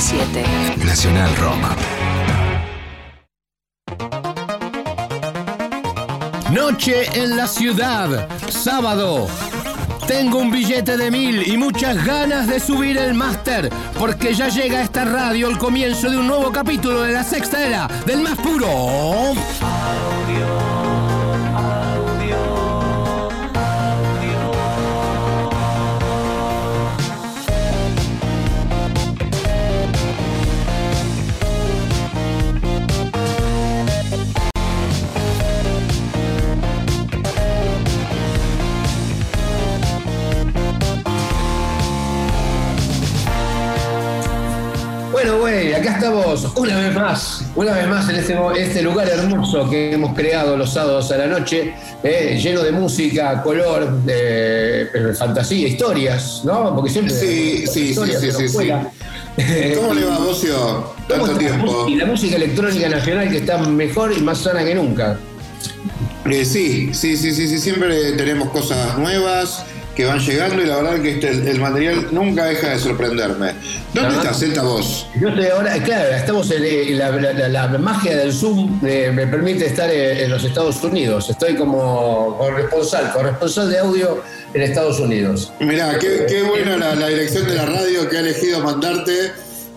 937. Nacional Rock. Noche en la ciudad, sábado. Tengo un billete de mil y muchas ganas de subir el máster, porque ya llega a esta radio el comienzo de un nuevo capítulo de la sexta era, del más puro. Estamos una vez más, una vez más en este, este lugar hermoso que hemos creado los sábados a la noche, eh, lleno de música, color, eh, fantasía, historias, ¿no? Porque siempre. Sí, sí, sí, sí. ¿Cómo le va, Bocio? ¿Cómo Tanto tiempo. Y la música electrónica nacional que está mejor y más sana que nunca. Eh, sí, sí, sí, sí, sí, siempre tenemos cosas nuevas que van llegando y la verdad que este, el, el material nunca deja de sorprenderme. ¿Dónde estás, Zeta, vos? Yo estoy ahora, claro, estamos en, eh, la, la- la- la magia del Zoom eh, me permite estar eh, en los Estados Unidos. Estoy como corresponsal, corresponsal de audio en Estados Unidos. Mirá, qué, qué buena la, la dirección de la radio que ha elegido mandarte.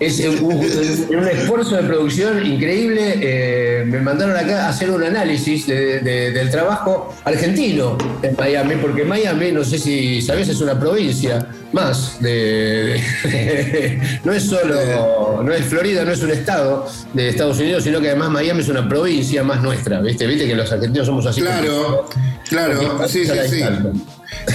Es un, un- un esfuerzo de producción increíble. eh, me mandaron acá a hacer un análisis de- de- del trabajo argentino en Miami, porque Miami, no sé si sabes, es una provincia más de, de- no es solo, no es Florida, no es un estado de Estados Unidos, sino que además Miami es una provincia más nuestra, ¿viste? ¿Viste que los argentinos somos así? Claro, claro, sí, sí, sí.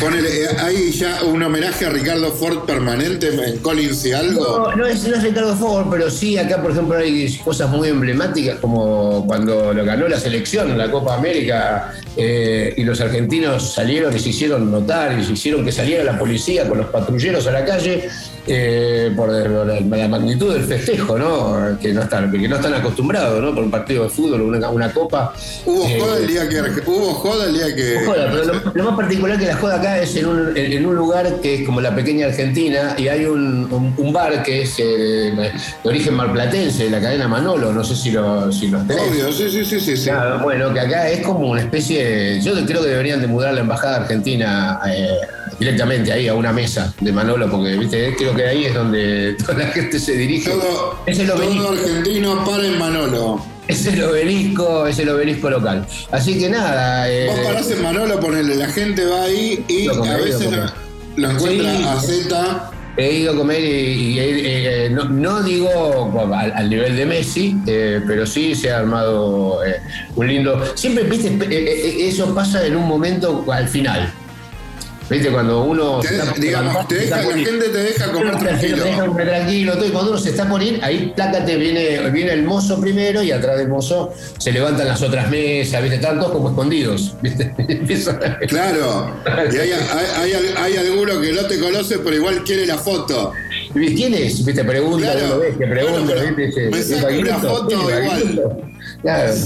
Ponele, eh, ¿Hay ya un homenaje a Ricardo Ford permanente en Collins y algo? No, no es, no es Ricardo Ford, pero sí acá, por ejemplo, hay cosas muy emblemáticas como cuando lo ganó la selección en la Copa América eh, y los argentinos salieron y se hicieron notar y se hicieron que saliera la policía con los patrulleros a la calle eh, por la, la magnitud del festejo, ¿no? Que no están, que no están acostumbrados, ¿no? Por un partido de fútbol, una, una copa. Hubo Eh, joda el día que hubo joda el día que Joda, pero lo, lo más particular que la joda acá es en un, en- un lugar que es como la pequeña Argentina y hay un, un- un bar que es eh, de origen marplatense, de la cadena Manolo, no sé si lo, si los tenés. obvio, sí, sí, sí, sí, sí. Claro, bueno, que acá es como una especie de- Yo creo que deberían de mudar la embajada argentina eh, directamente ahí a una mesa de Manolo, porque viste, creo que ahí es donde toda la gente se dirige. Todo, es el obelisco. todo argentino para en Manolo. Es el obelisco, es el obelisco local. Así que nada. eh, Vos parás en Manolo, ponele, la gente va ahí y a veces lo, lo encuentra Sí. a Z. He ido a comer y, y, eh, no, no digo al, al nivel de Messi, eh, pero sí se ha armado eh, un lindo. Siempre, viste, eso pasa en un momento al final. Viste, cuando uno. Te está- digamos, te deja- la gente te deja comer Te deja tranquilo. comer tranquilo, todo, y cuando uno se está ir, ahí plácate, viene, viene el mozo primero y atrás del mozo se levantan las otras mesas, ¿viste? Están todos como escondidos, ¿viste? Claro. Y hay, hay, hay- hay alguno que no te conoce, pero igual quiere la foto. ¿Quién es? ¿Viste? Pregunta, Claro. uno ve que pregunta, Bueno, pero ¿viste? Me saco una foto igual. Claro.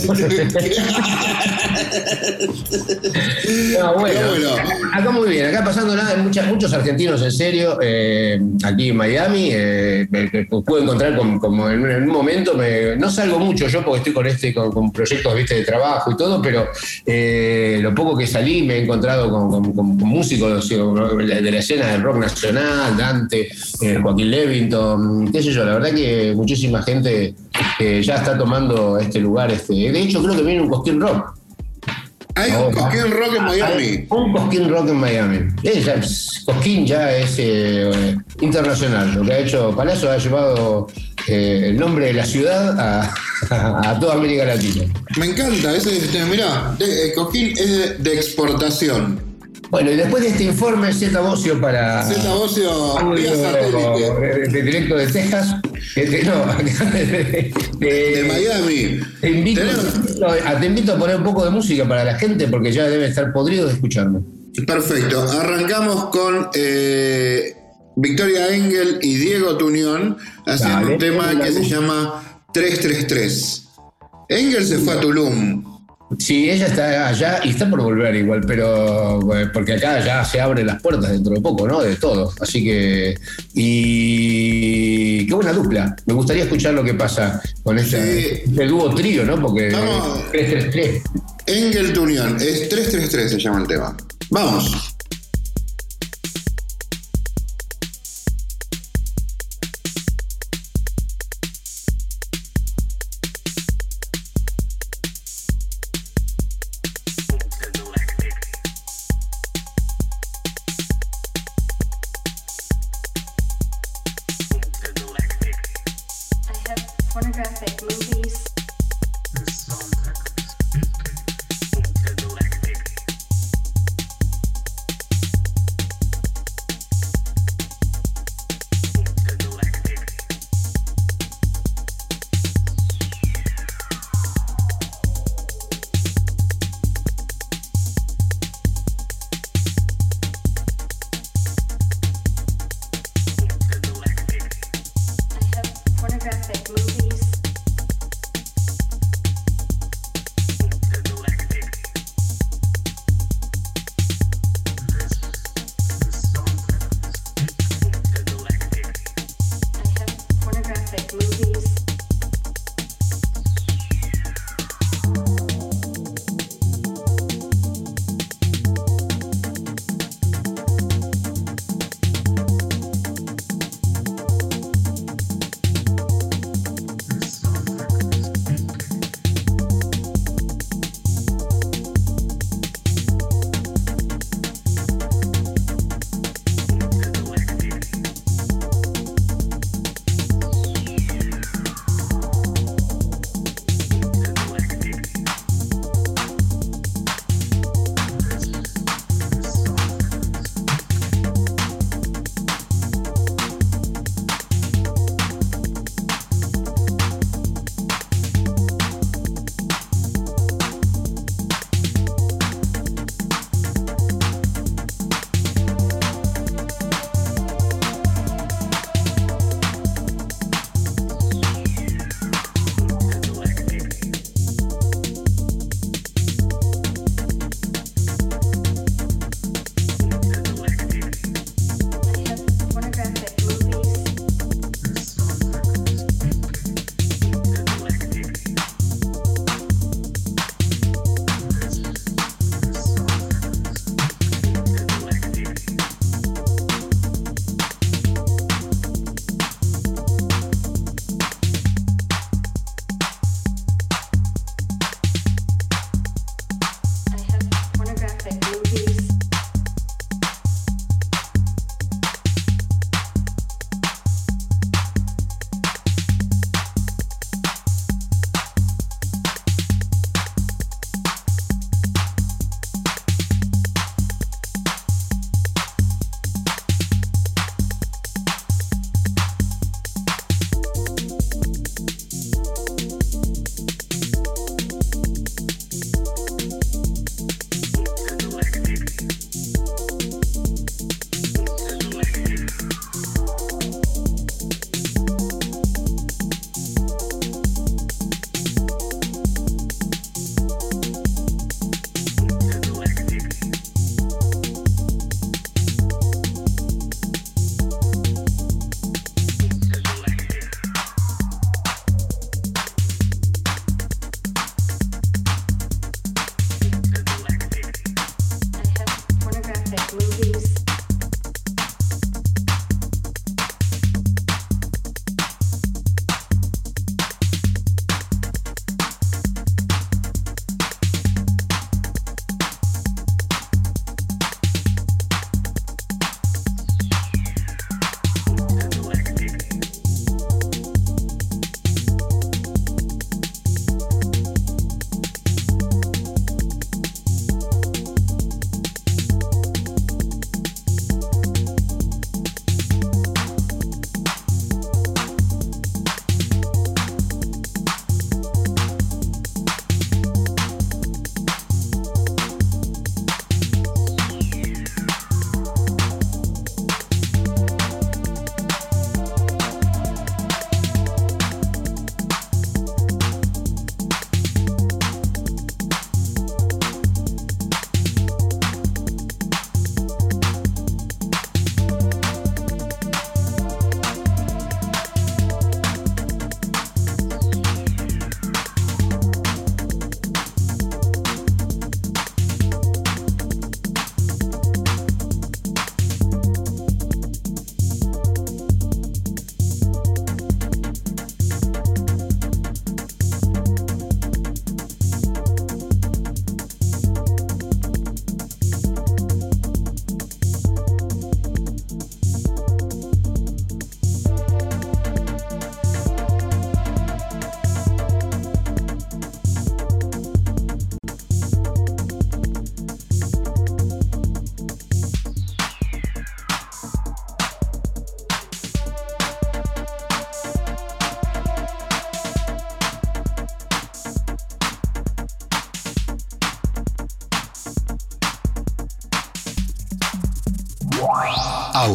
No, bueno, bueno. Acá, acá muy bien, acá pasando nada, muchas, muchos argentinos en serio, eh, aquí en Miami, eh, me, me puedo encontrar con- como en, un- en un momento, me- no salgo mucho yo porque estoy con este con, con proyectos viste de trabajo y todo, pero eh, lo poco que salí me he encontrado con, con- músicos de la escena del rock nacional, Dante, Joaquín Levington, qué sé yo, la verdad que muchísima gente que ya está tomando este lugar, este, de hecho creo que viene un Cosquín Rock. Hay un. Cosquín Rock en Miami. Un Cosquín Rock en Miami. Eh, Cosquín ya es eh, internacional. Lo que ha hecho Palazzo ha llevado eh, el nombre de la ciudad a, a toda América Latina. Me encanta, ese, mirá, de- el Cosquín es de, de exportación. Bueno, y después de este informe, Z Bocio para. Z Bocio, audio vía satélite. de, de directo de Texas. Este, no, de, De Miami. Te invito, Tenemos- no, a- te invito a poner un poco de música para la gente porque ya debe estar podrido de escucharme. Perfecto. Arrancamos con eh, Victoria Engel y Diego Tuñón haciendo Dale. un tema que se llama 333. Engel se fue a Tulum. Sí, ella está allá y está por volver igual, pero eh, porque acá ya se abren las puertas dentro de poco, ¿no? De todo. Así que. Y. Qué buena dupla. Me gustaría escuchar lo que pasa con este, este dúo trío, ¿no? Porque. Vamos. 333. Engel tu unión. Es 333 se llama el tema. Vamos.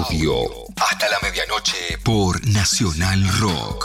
Hasta la medianoche por Nacional Rock.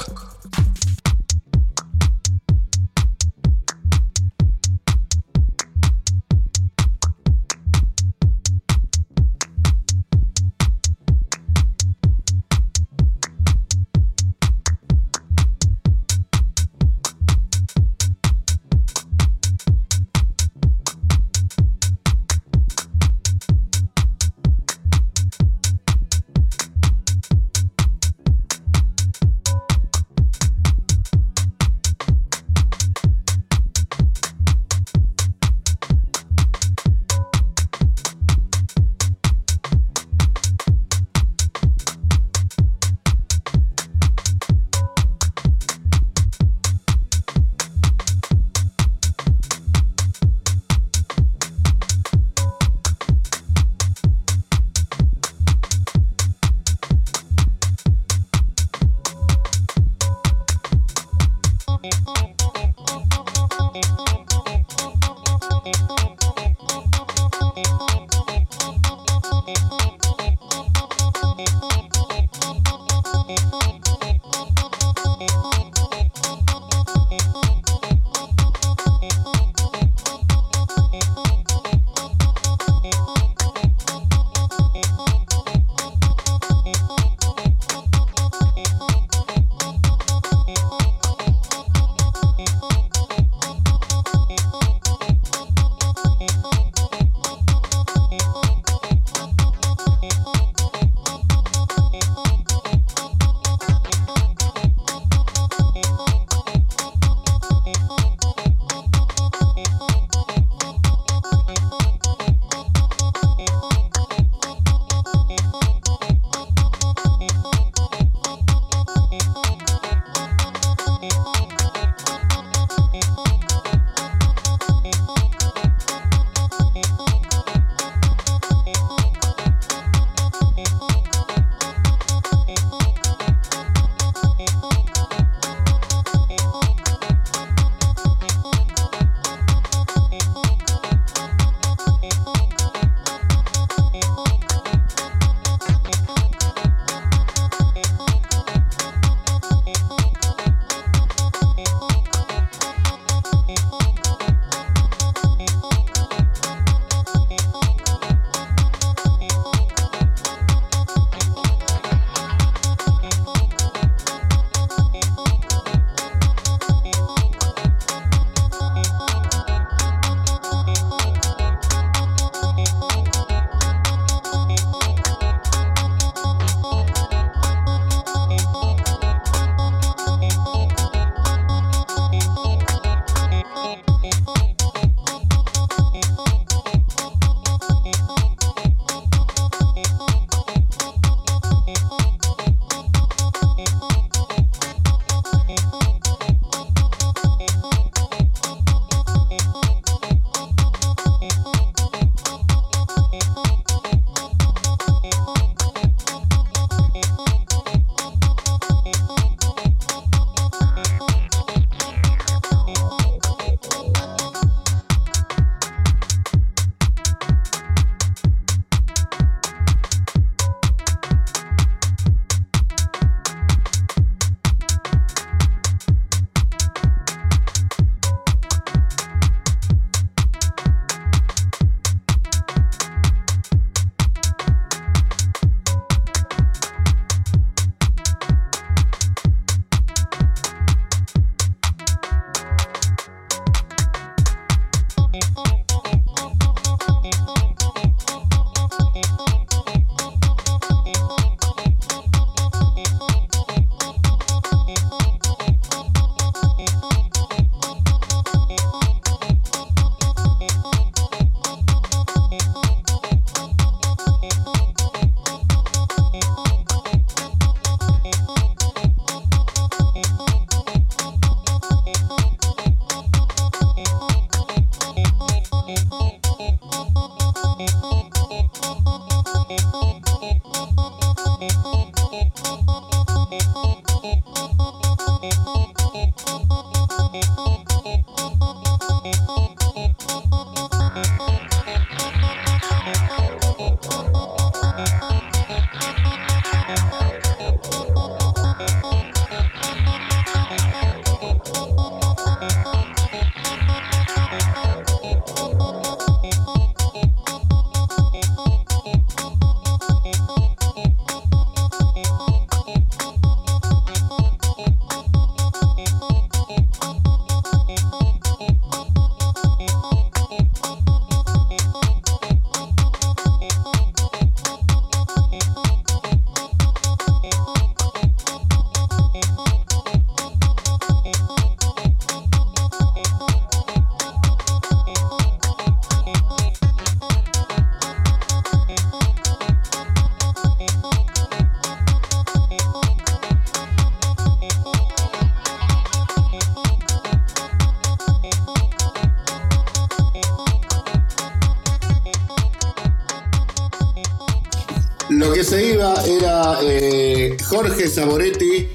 Jorge Saboretti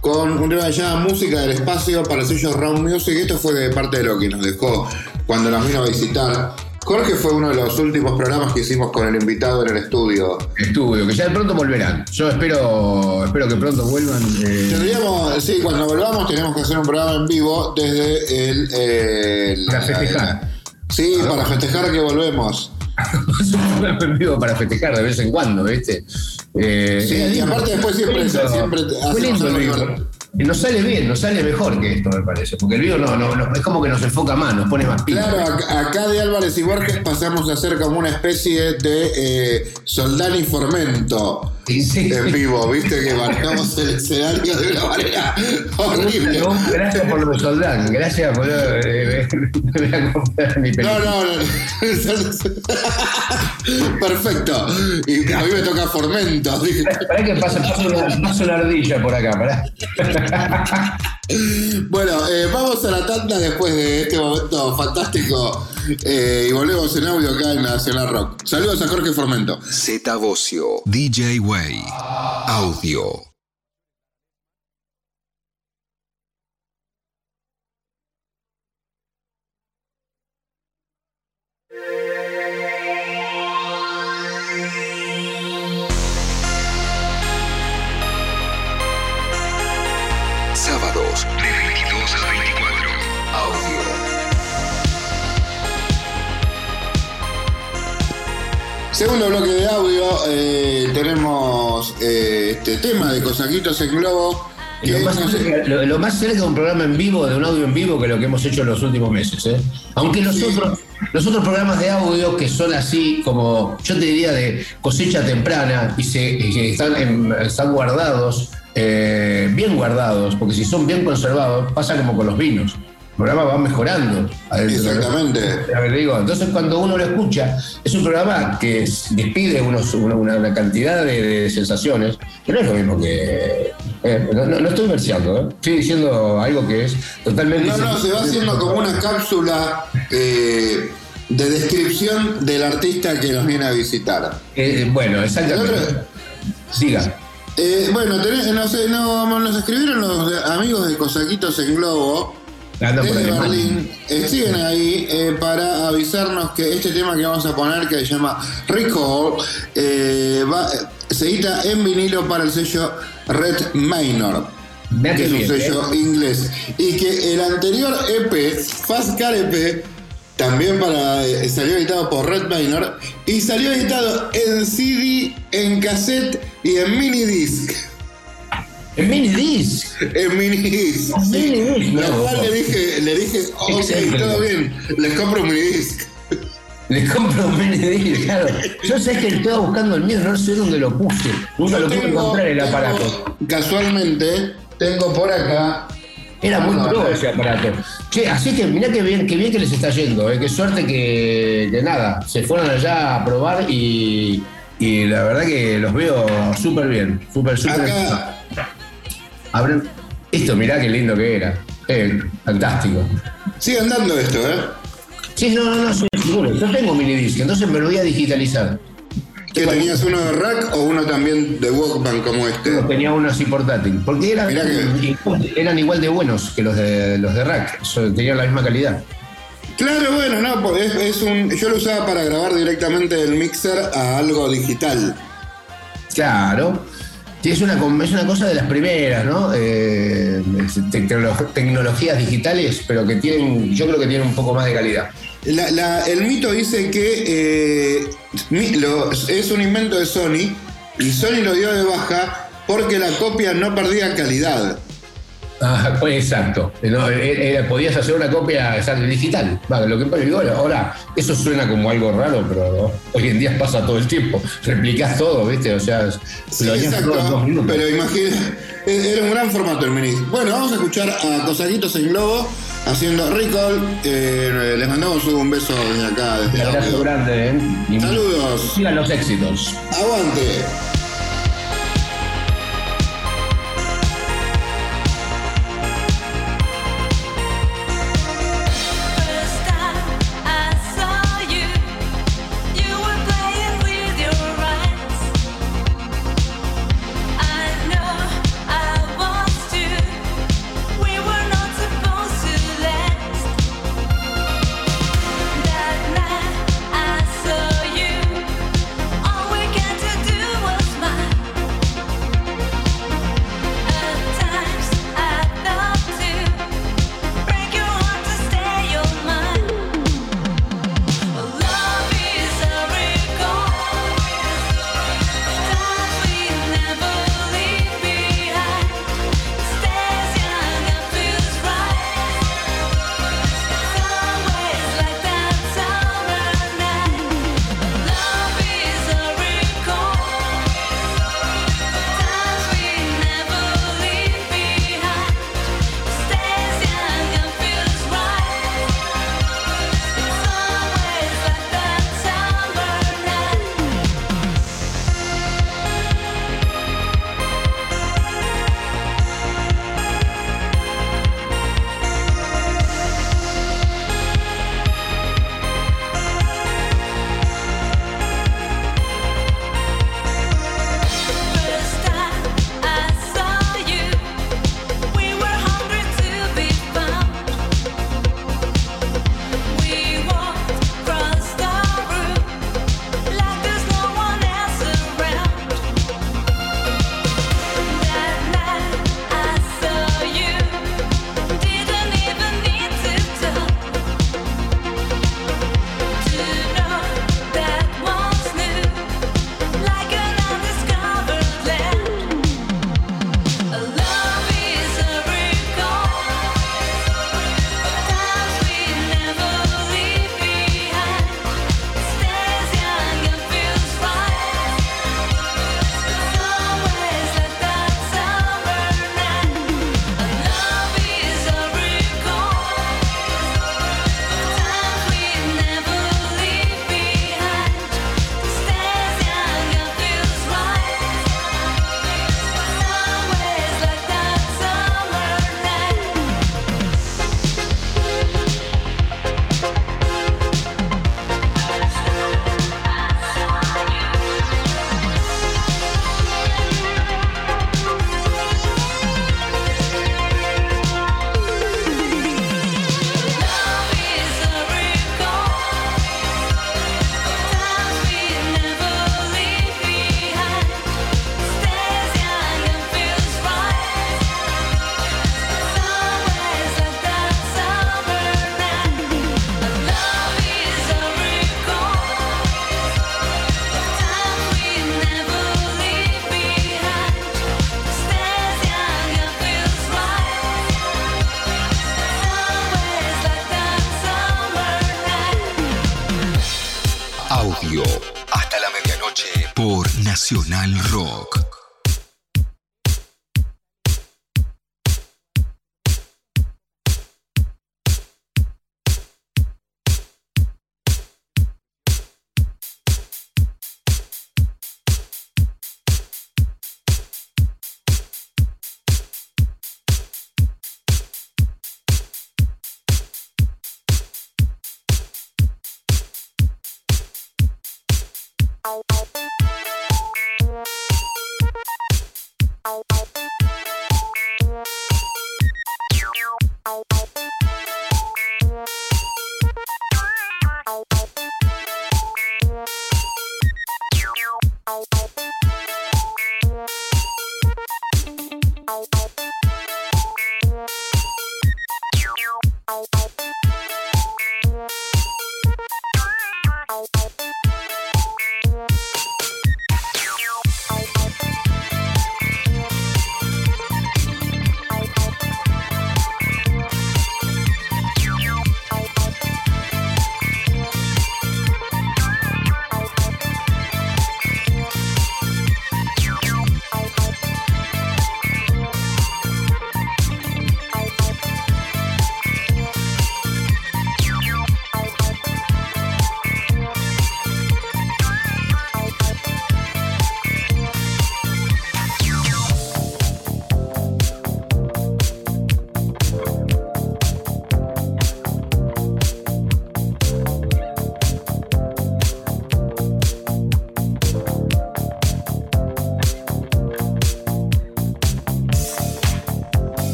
con un tema que se llama Música del Espacio para el sello Round Music. Esto fue de parte de lo que nos dejó cuando nos vino a visitar. Jorge fue uno de los últimos programas que hicimos con el invitado en el estudio. Estudio, que ya de pronto volverán. Yo espero, espero que pronto vuelvan. eh, Tendríamos, sí, cuando volvamos tenemos que hacer un programa en vivo desde el... eh, Para la- festejar. Sí, para festejar que volvemos. un programa en vivo para festejar de vez en cuando, ¿viste? Sí, y aparte después siempre- siempre te-. Nos sale bien, nos sale mejor que esto, me parece. Porque el vivo no, no, no- es como que nos enfoca más, nos pone más pila. Claro, acá, acá de Álvarez y Borges pasamos a ser como una especie de eh, Soldán y Formento Sí, sí. en vivo, viste que marcamos el escenario de una manera horrible. No, Gracias por lo de Soldán, gracias por eh, me voy a comprar mi No, película. no, no. Perfecto. Y a mí me toca Formento. Pará que pasa, pasa, una, pasa una ardilla por acá, pará. Bueno, eh, vamos a la tanda después de este momento fantástico eh, y volvemos en audio acá en Nacional Rock. Saludos a Jorge Formento. Z Bocio, DJ Way, audio. Segundo bloque de audio, eh, tenemos eh, este tema de Cosaquitos en Globo. que Lo más, no sé- cerca, lo- lo más cerca de un programa en vivo, de un audio en vivo, que lo que hemos hecho en los últimos meses. ¿eh? Aunque los, otros, los otros programas de audio que son así, como yo te diría de cosecha temprana y, se, y están, en- están guardados, eh, bien guardados, porque si son bien conservados, pasa como con los vinos. El programa va mejorando. Exactamente. A ver, digo, entonces cuando uno lo escucha, es un programa que despide unos- una, una- cantidad de, de sensaciones, que no es lo mismo que... eh, no, estoy verseando, ¿eh? estoy diciendo algo que es totalmente... No, no, se va haciendo como una cápsula eh, de descripción del artista que nos viene a visitar. Eh, bueno, exactamente. Siga. Eh, bueno, tenés- no sé, no, nos escribieron los amigos de Cosaquitos en Globo. Desde. Berlín, eh, siguen ahí eh, para avisarnos que este tema que vamos a poner, que se llama Recall, eh, va- se edita en vinilo para el sello Red Minor, que es un sello inglés. Y que el anterior EP, Fast Car EP, también para, salió editado por Red Minor y salió editado en CD, en cassette y en mini disc. En mini disc. En minidisc. En minidisc, Lo no. cual le dije, le dije, ok, Excelente. todo bien, les compro un minidisc. Le compro un mini disc, claro. Yo sé que estaba buscando el mío, no sé dónde lo puse. Nunca lo pude Tengo- encontrar el tengo- aparato. Casualmente, tengo por acá. Era muy No, pro ese aparato. Che, así que mirá qué bien, qué bien que les está yendo, eh. qué suerte que, que nada, se fueron allá a probar y, y la verdad que los veo súper bien, súper, súper. Acá. Abren. Esto, mirá qué lindo que era. Eh, fantástico. Sigue andando esto, ¿eh? Sí, no, no, no, seguro. Yo tengo minidisc, entonces me lo voy a digitalizar. ¿Que tenías uno de rack o uno también de Walkman como este? Tenía uno así portátil. Porque eran, Mirá que- eran igual de buenos que los de los de rack. Tenían la misma calidad. Claro, bueno, no, pues es, es un. Yo lo usaba para grabar directamente del mixer a algo digital. Claro. Es una, es una cosa de las primeras, ¿no? Eh, tecnologías digitales, pero que tienen, yo creo que tienen un poco más de calidad. La- la- el mito dice que eh, es un invento de Sony y Sony lo dio de baja porque la copia no perdía calidad. Ah, pues exacto. No, eh, eh, podías hacer una copia digital. Va, lo que digo, ahora, eso suena como algo raro, pero hoy en día pasa todo el tiempo. Replicás todo, ¿viste? O sea, Sí, lo exacto, minutos. pero imagina, era un gran formato el mini. Bueno, vamos a escuchar a Cosaquitos en Globo haciendo Recall. Eh, les mandamos un beso desde acá, desde Un abrazo grande, ¿eh? Y Saludos. Sigan los éxitos. Aguante.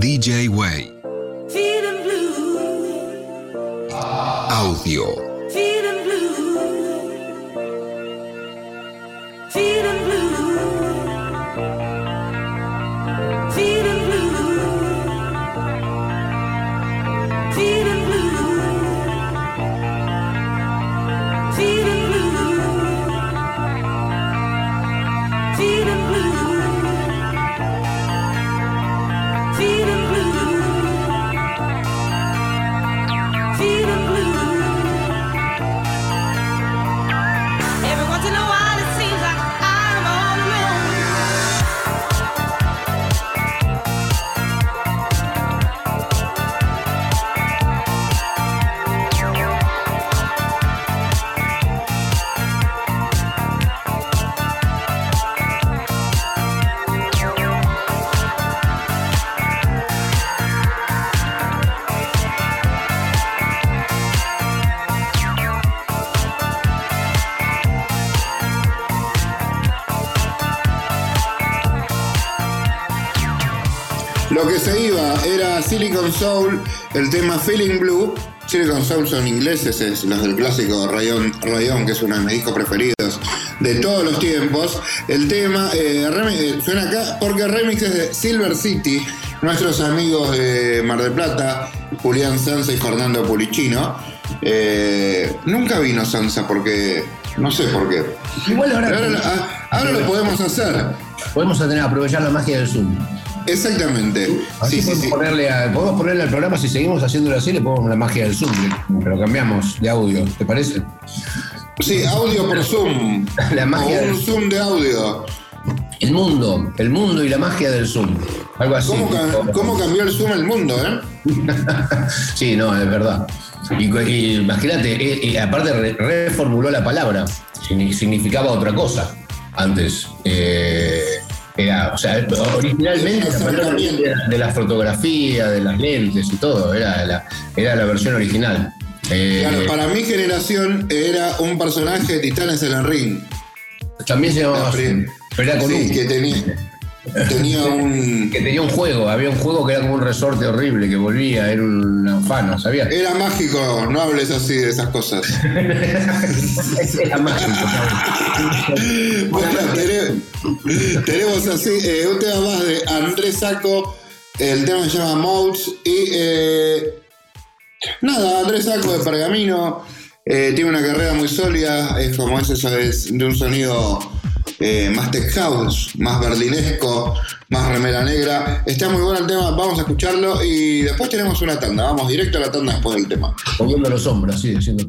DJ Way. Audio. Silicon Soul, el tema Feeling Blue. Silicon Soul son ingleses, es los del clásico Rayon, Rayon, que es uno de mis discos preferidos de todos los tiempos. El tema eh, remi- eh, suena acá porque remix es de Silver City, nuestros amigos de Mar del Plata, Julián Sanza y Fernando Pulicino. Eh, nunca vino Sansa porque no sé por qué. Igual Pero ahora, ahora, lo- ah, ahora lo podemos hacer. podemos tener, aprovechar la magia del Zoom. Exactamente. Así Sí, podemos, sí. Ponerle a- podemos ponerle al programa, si seguimos haciéndolo así, le ponemos la magia del Zoom, pero cambiamos de audio, ¿te parece? Sí, audio por Zoom. La magia o un del- Zoom de audio. El mundo, el mundo y la magia del Zoom. Algo así. ¿Cómo, ca- cómo cambió el Zoom el mundo, eh? Sí, no, es verdad. Y, imagínate, eh, y aparte re- reformuló la palabra, Signi- significaba otra cosa antes. Eh, era, o sea, originalmente la era de la fotografía, de las lentes y todo, era la, era la versión original. Eh, Claro, para mi generación era un personaje de Titanes en el ring. también se llamaba La así, prim- pero era con Sí, un- que tenía, tenía un. que tenía un juego, había un juego que era como un resorte horrible que volvía, era un afano, ¿sabías? Era mágico, no hables así de esas cosas. Era mágico. Bueno, tenemos, tenemos así eh, un tema más de Andrés Saco. El tema se llama Modes. Y eh, nada, Andrés Saco de Pergamino. eh, tiene una carrera muy sólida. Es como ese es de un sonido eh, más tech house, más berlinesco, más remera negra. Está muy bueno el tema. Vamos a escucharlo. Y después tenemos una tanda. Vamos directo a la tanda después del tema. Moviendo los hombros, así, haciendo.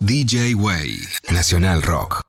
DJ Way. Nacional Rock.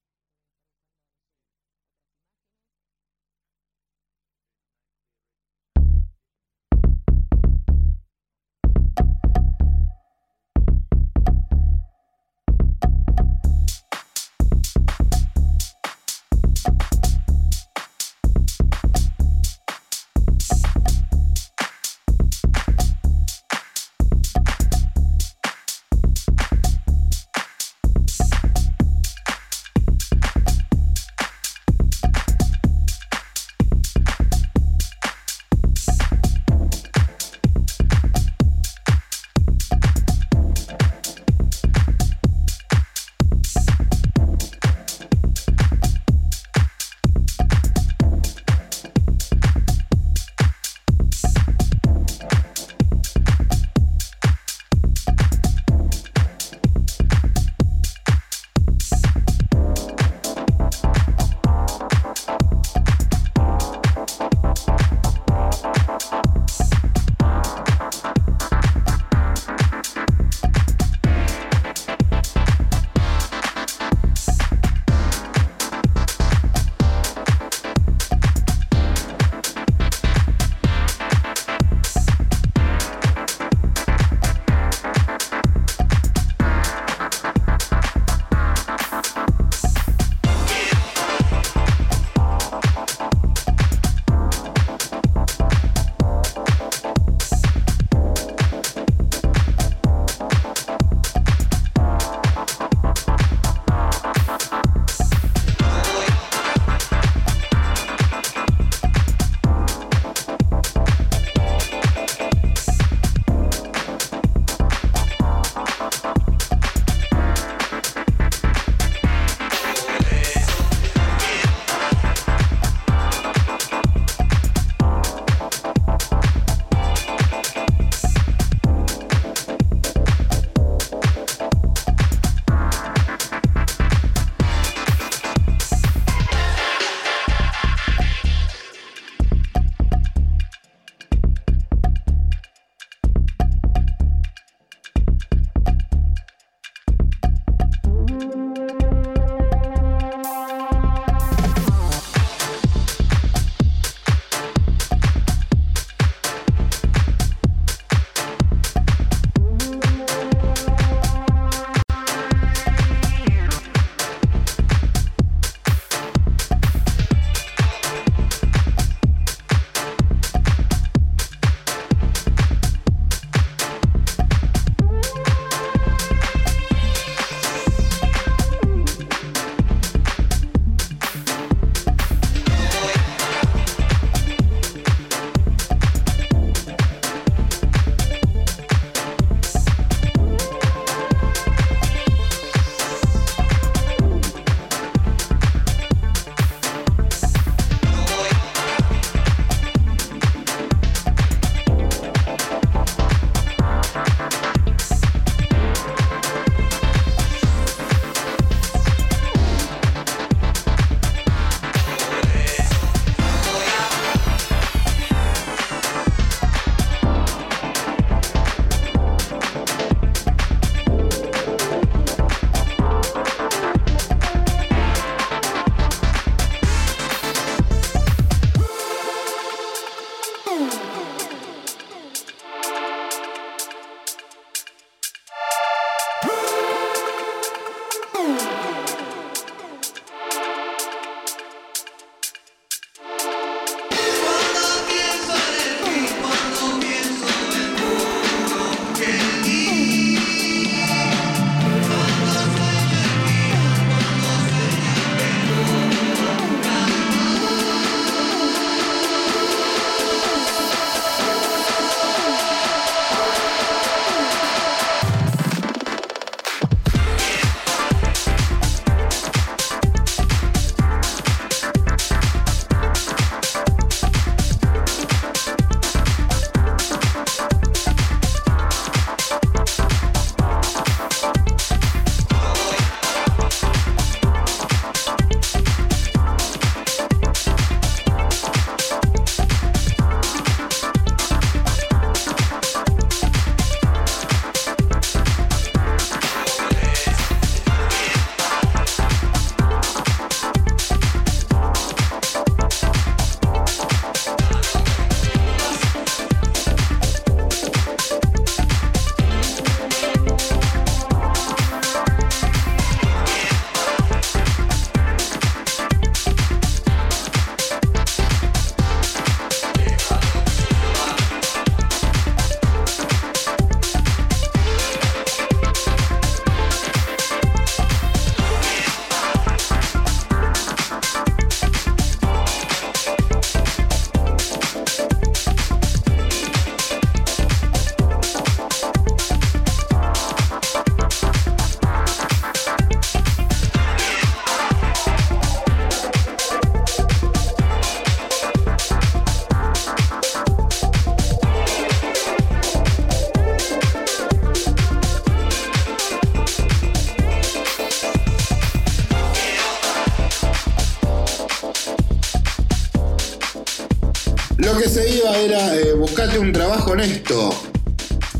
Un trabajo honesto.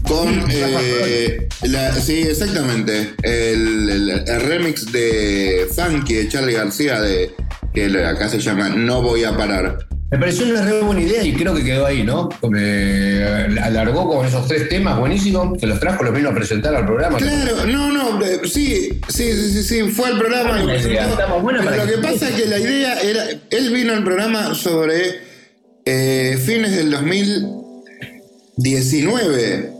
Con. eh, la- sí, exactamente. El, el- el remix de Funky de Charlie García, de, que acá se llama No Voy a Parar. Me pareció una re buena idea y creo que quedó ahí, ¿no? Eh, alargó con esos tres temas buenísimos, que los trajo, los vino a presentar al programa. Claro, no, no, eh, sí, sí, sí, sí, sí, fue al programa. Buena lo idea, presentó, estamos buena pero para lo que- que pasa es que la idea era, él vino al programa sobre eh, fines del 2019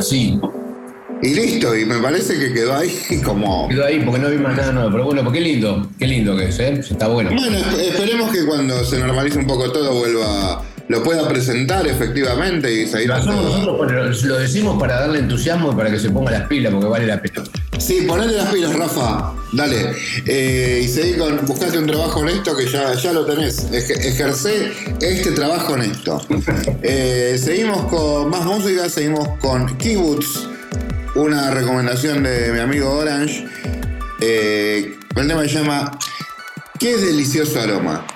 Sí, y listo, y me parece que quedó ahí como... quedó ahí porque no vi más nada nuevo. Pero bueno, pues qué lindo, qué lindo que es, ¿eh? Está bueno. Bueno, esp- esperemos que cuando se normalice un poco todo vuelva, lo pueda presentar efectivamente y seguir Lo hacemos todo. nosotros, bueno, lo decimos para darle entusiasmo y para que se ponga las pilas, porque vale la pena. Sí, ponele las pilas, Rafa. Dale. Eh, y seguí con. Buscate un trabajo honesto que ya, ya lo tenés. Ej- ejercé este trabajo honesto. Eh, seguimos con más música, seguimos con Kibbutz, una recomendación de mi amigo Orange. Eh, el tema se llama ¿Qué delicioso aroma?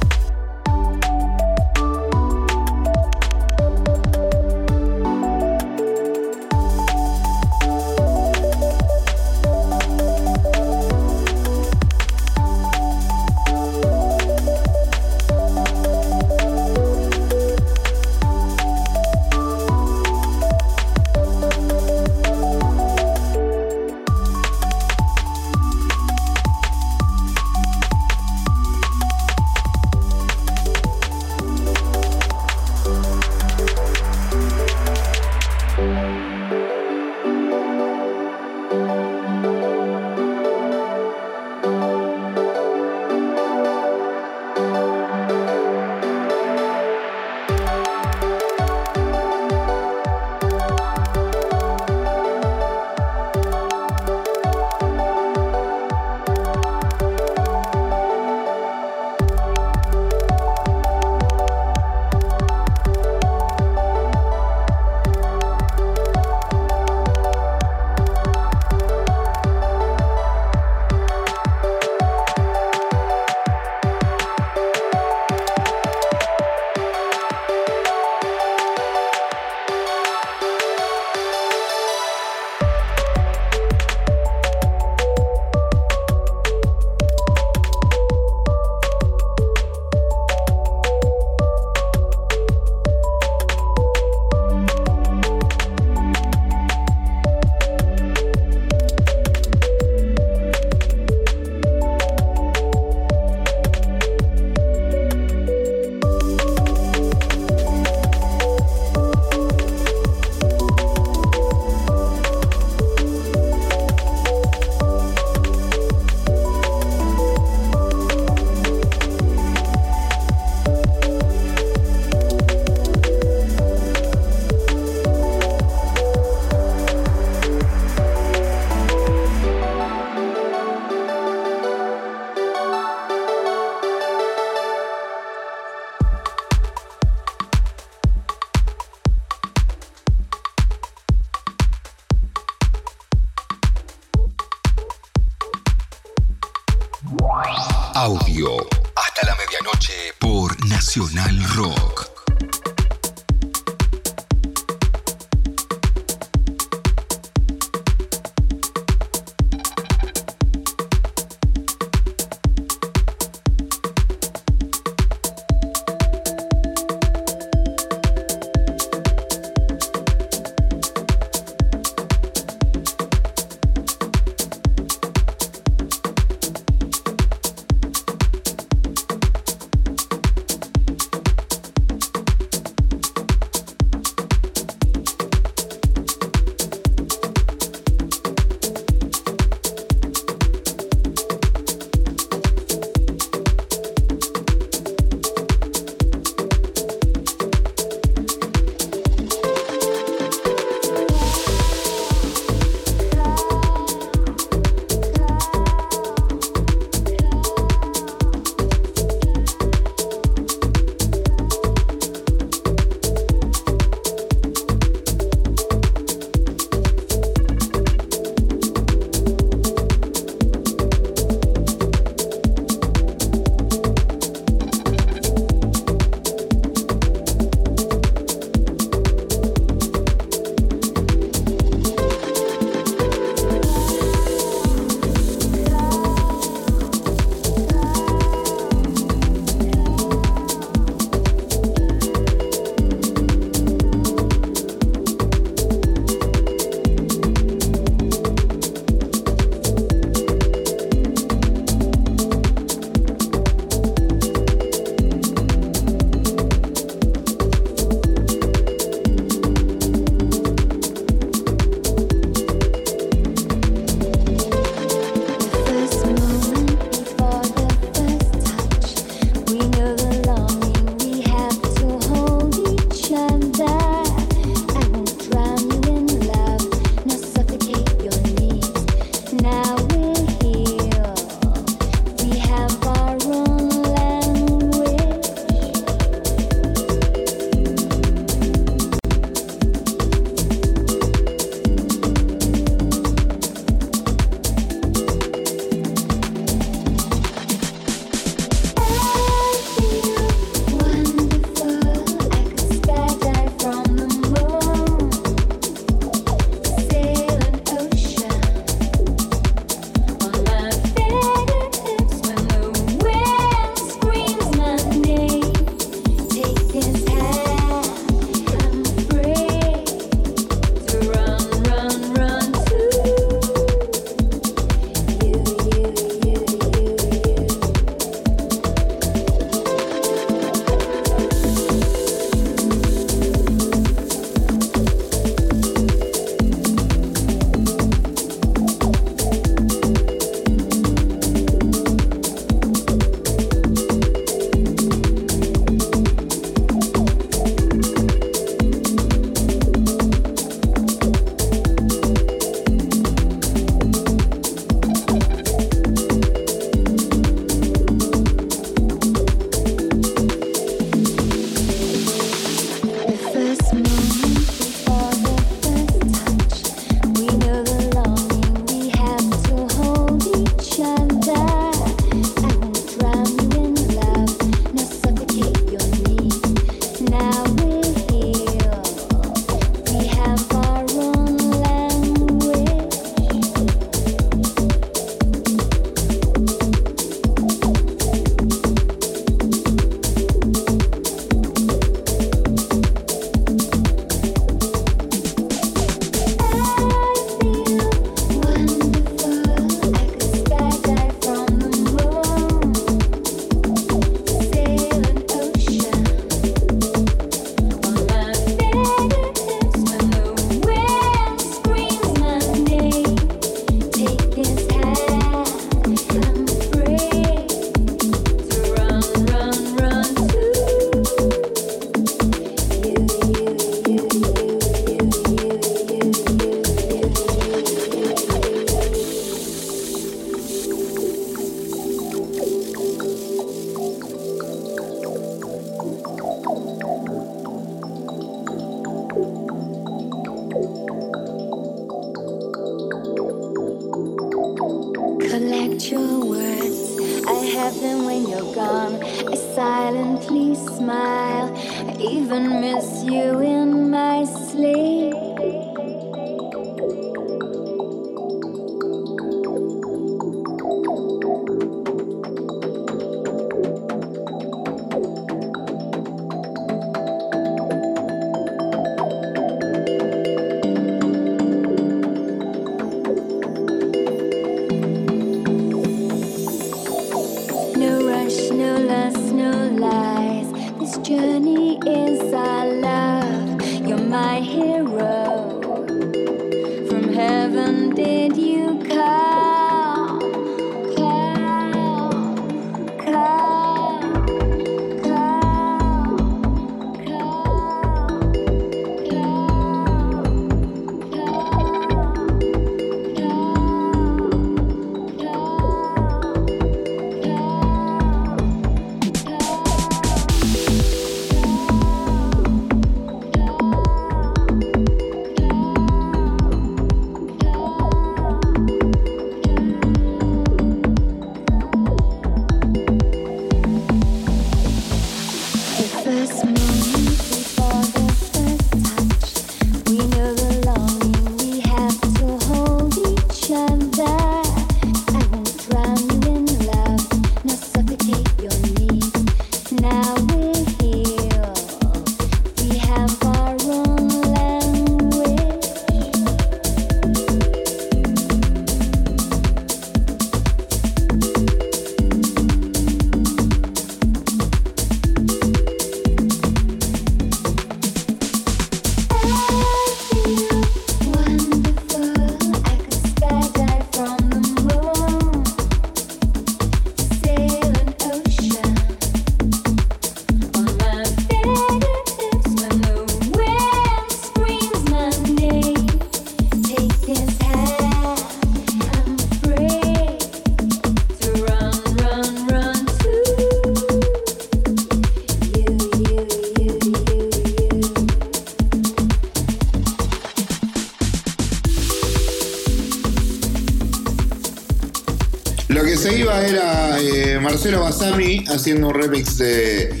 Eh, Basami haciendo un remix de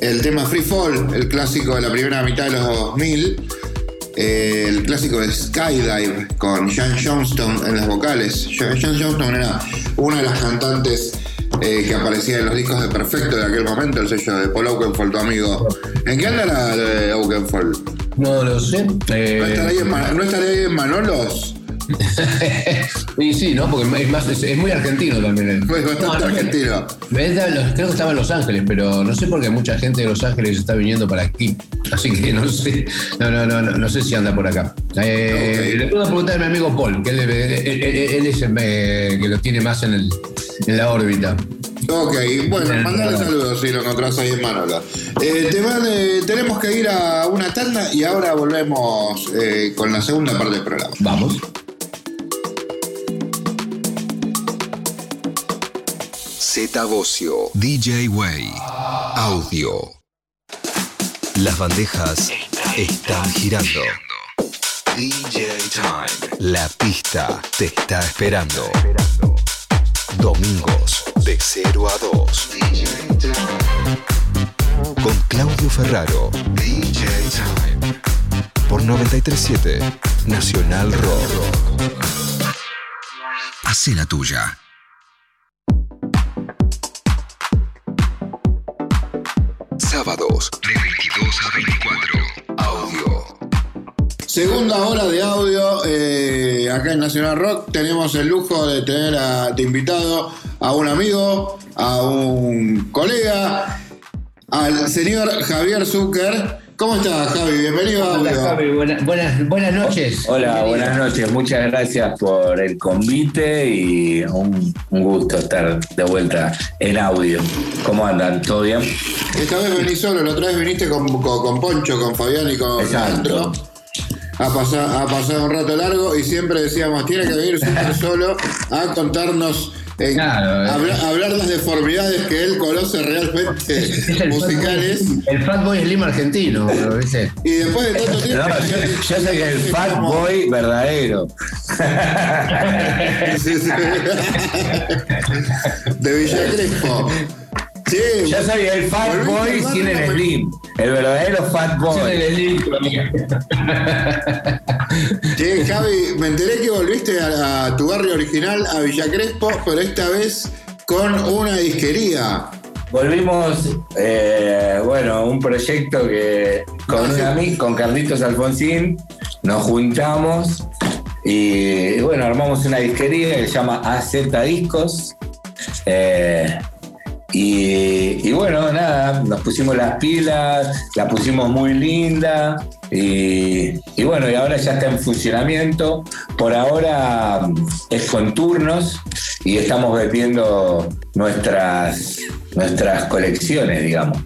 el tema Free Fall, el clásico de la primera mitad de los 2000. eh, el clásico de Skydive con Jan Johnston en las vocales. Jan Jan Johnston era una de las cantantes eh, que aparecía en los discos de Perfecto de aquel momento, el sello de Paul Oakenfold, tu amigo. ¿En qué anda la de Oakenfold? No lo sé. Eh, ¿No estará ahí en, ¿no estará ahí en Manolos? y sí, ¿no? Porque es, más, es, es muy argentino también. Pues bastante No, no, argentino. Los- Creo que estaba en Los Ángeles, pero no sé por qué mucha gente de Los Ángeles está viniendo para aquí. Así que no sé, no, no, no, no, sé si anda por acá. Eh. Le puedo preguntar a mi amigo Paul, que él, él- él- él es el eh, que lo tiene más en, el, en la órbita. Ok, bueno, mandale saludos si lo encontrás ahí en Manola. Eh, te van, eh, tenemos que ir a una tanda y ahora volvemos eh, con la segunda parte del programa. Vamos. Z Bocio, DJ Way, audio. Las bandejas están girando. DJ Time. La pista te está esperando. Domingos de 0 a 2. DJ Time. Con Claudio Ferraro DJ Time. por 937 Nacional Rock. Hacé la tuya. Sábados de 22 a 24. Audio. Segunda hora de audio eh, acá en Nacional Rock. Tenemos el lujo de tener a, de invitado a un amigo, a un colega, al señor Javier Zucker. ¿Cómo estás, Javi? Bienvenido a Hola. Javi, buena- buenas, buenas noches. Hola, Bienvenido. buenas noches. Muchas gracias por el convite y un, un gusto estar de vuelta en audio. ¿Cómo andan? ¿Todo bien? Esta vez venís solo, la otra vez viniste con, con- con Poncho, con Fabián y con Exacto. Leandro. Ha pasado, ha pasado un rato largo y siempre decíamos, tiene que venir solo a contarnos eh, Claro, eh. habla- hablar las deformidades que él conoce realmente Es el musicales. Fatboy- El Fatboy Slim argentino, ¿viste? Y después de tanto No, tiempo. yo, yo soy el fat como- boy verdadero. Sí, sí. De Villa Crespo. Sí, Yo soy el fat boy sin el slim. El verdadero fat boy. Che, Javi, me enteré que volviste a, a tu barrio original, a Villa Crespo, pero esta vez con una disquería. Volvimos, eh, bueno, un proyecto que con un amigo, con Carlitos Alfonsín, nos juntamos y bueno, armamos una disquería que se llama AZ Discos. Eh, y, y bueno, nada, nos pusimos las pilas, la pusimos muy linda y, y bueno, y ahora ya está en funcionamiento. Por ahora mm, es con turnos y estamos vendiendo nuestras, nuestras colecciones, digamos,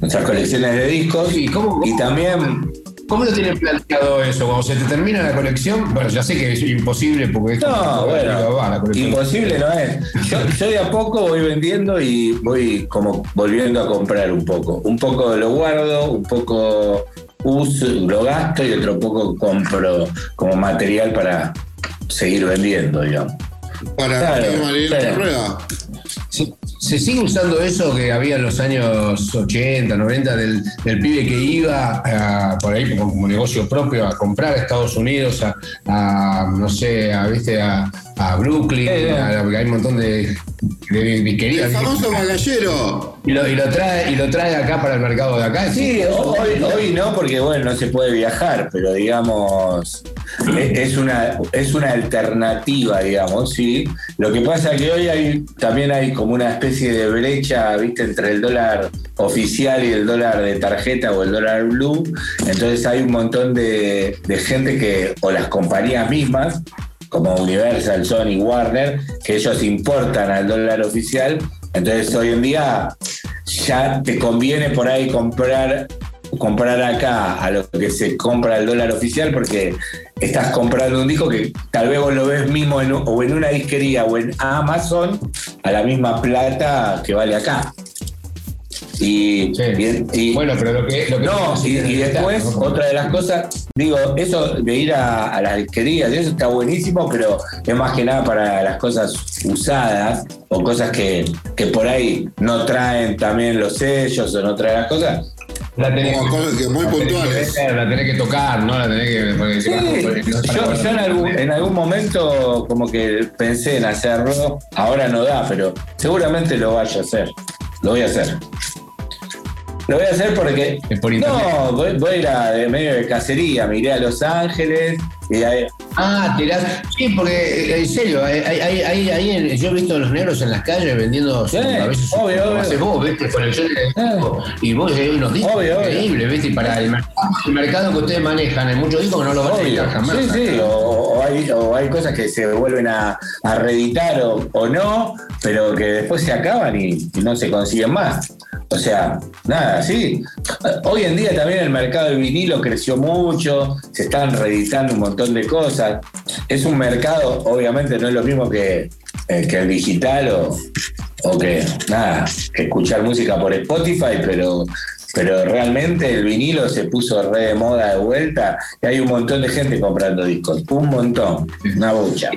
nuestras colecciones de discos ¿Y cómo- y también ¿Cómo lo tienen planteado eso? Cuando se te termina la colección, bueno, ya sé que es imposible porque es No, bueno, va, la colección. imposible no es. Yo, yo de a poco voy vendiendo y voy como volviendo a comprar un poco. Un poco lo guardo, un poco uso, lo gasto y otro poco compro como material para seguir vendiendo, digamos. Para Claro, que María claro. Rueda. ¿Se, se sigue usando eso que había en los años 80, 90 del, del pibe que iba a- por ahí como, negocio propio a comprar a Estados Unidos, a, a, no sé, a, ¿viste? a, a Brooklyn, a- a- hay un montón de, de El disquerías. famoso magallero. Y lo, y, lo trae, y lo trae acá para el mercado de acá. Sí, hoy, hoy no, porque bueno, no se puede viajar, pero digamos, e- es una, es una alternativa, digamos, sí. Lo que pasa es que hoy hay, también hay como una especie de brecha, viste, entre el dólar oficial y el dólar de tarjeta o el dólar blue. Entonces hay un montón de, de gente que, o las compañías mismas, como Universal, Sony, Warner, que ellos importan al dólar oficial. Entonces hoy en día ya te conviene por ahí comprar comprar acá a lo que se compra el dólar oficial porque estás comprando un disco que tal vez vos lo ves mismo en, o en una disquería o en Amazon a la misma plata que vale acá. Y, Sí. y- y- Bueno, pero lo que. Lo que no, y, y después, otra de las cosas, digo, eso de ir a, a las disquerías, eso está buenísimo, pero es más que nada para las cosas usadas o cosas que, que por ahí no traen también los sellos o no traen las cosas. La tenés, Como cosas que muy la tenés puntuales. que ver, la tenés que tocar, ¿no? La tenés que. Sí, no yo, yo en, algún, en algún momento como que pensé en hacerlo, ahora no da, pero seguramente lo vaya a hacer, lo voy a hacer. Lo voy a hacer porque. Por no, voy, voy a ir a medio de cacería, me iré a Los Ángeles y ahí- Ah, tirás. Sí, porque eh, en serio, hay, hay, hay, hay- hay en- yo he visto a los negros en las calles vendiendo Sí, a veces obvio, como obvio. haces vos, ¿viste? Colecciones de discos. Y vos hay unos discos Obvio, obvio. increíbles, ¿viste? Y para el mercado, el mercado que ustedes manejan, hay muchos discos que no los van a editar jamás. Sí, sí, o, o hay, o hay cosas que se vuelven a, a reeditar o, o no, pero que después se acaban y, y no se consiguen más. O sea, nada, sí. Hoy en día también el mercado del vinilo creció mucho, se están reeditando un montón de cosas. Es un mercado, obviamente no es lo mismo que, eh, que el digital o, o que nada, que escuchar música por Spotify, pero pero realmente el vinilo se puso re de moda de vuelta y hay un montón de gente comprando discos, un montón, una bucha.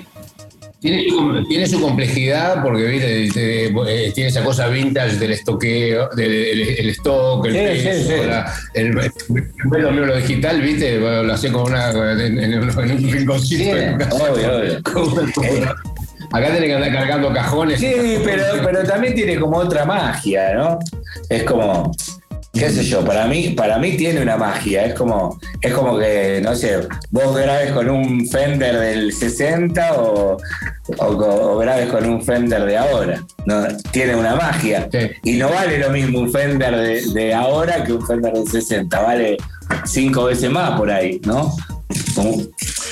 Tiene su, tiene su complejidad porque ¿viste? Te- eh, tiene esa cosa vintage del estoqueo, del el, el stock, el Sí, peso, sí. la- el, lo mío, lo digital, ¿viste? Lo hacía con una en, en un en rinconcito. Casa. obvio, obvio. Como- Acá tenés que andar cargando cajones. Sí, pero, pero también tiene como otra magia, ¿no? Es como, qué sé yo, para mí, para mí tiene una magia. Es como, es como que, no sé, vos grabes con un Fender del 60 o, o, o grabes con un Fender de ahora. No, tiene una magia. Sí. Y no vale lo mismo un Fender de, de ahora que un Fender del 60. Vale cinco veces más por ahí, ¿no? Como-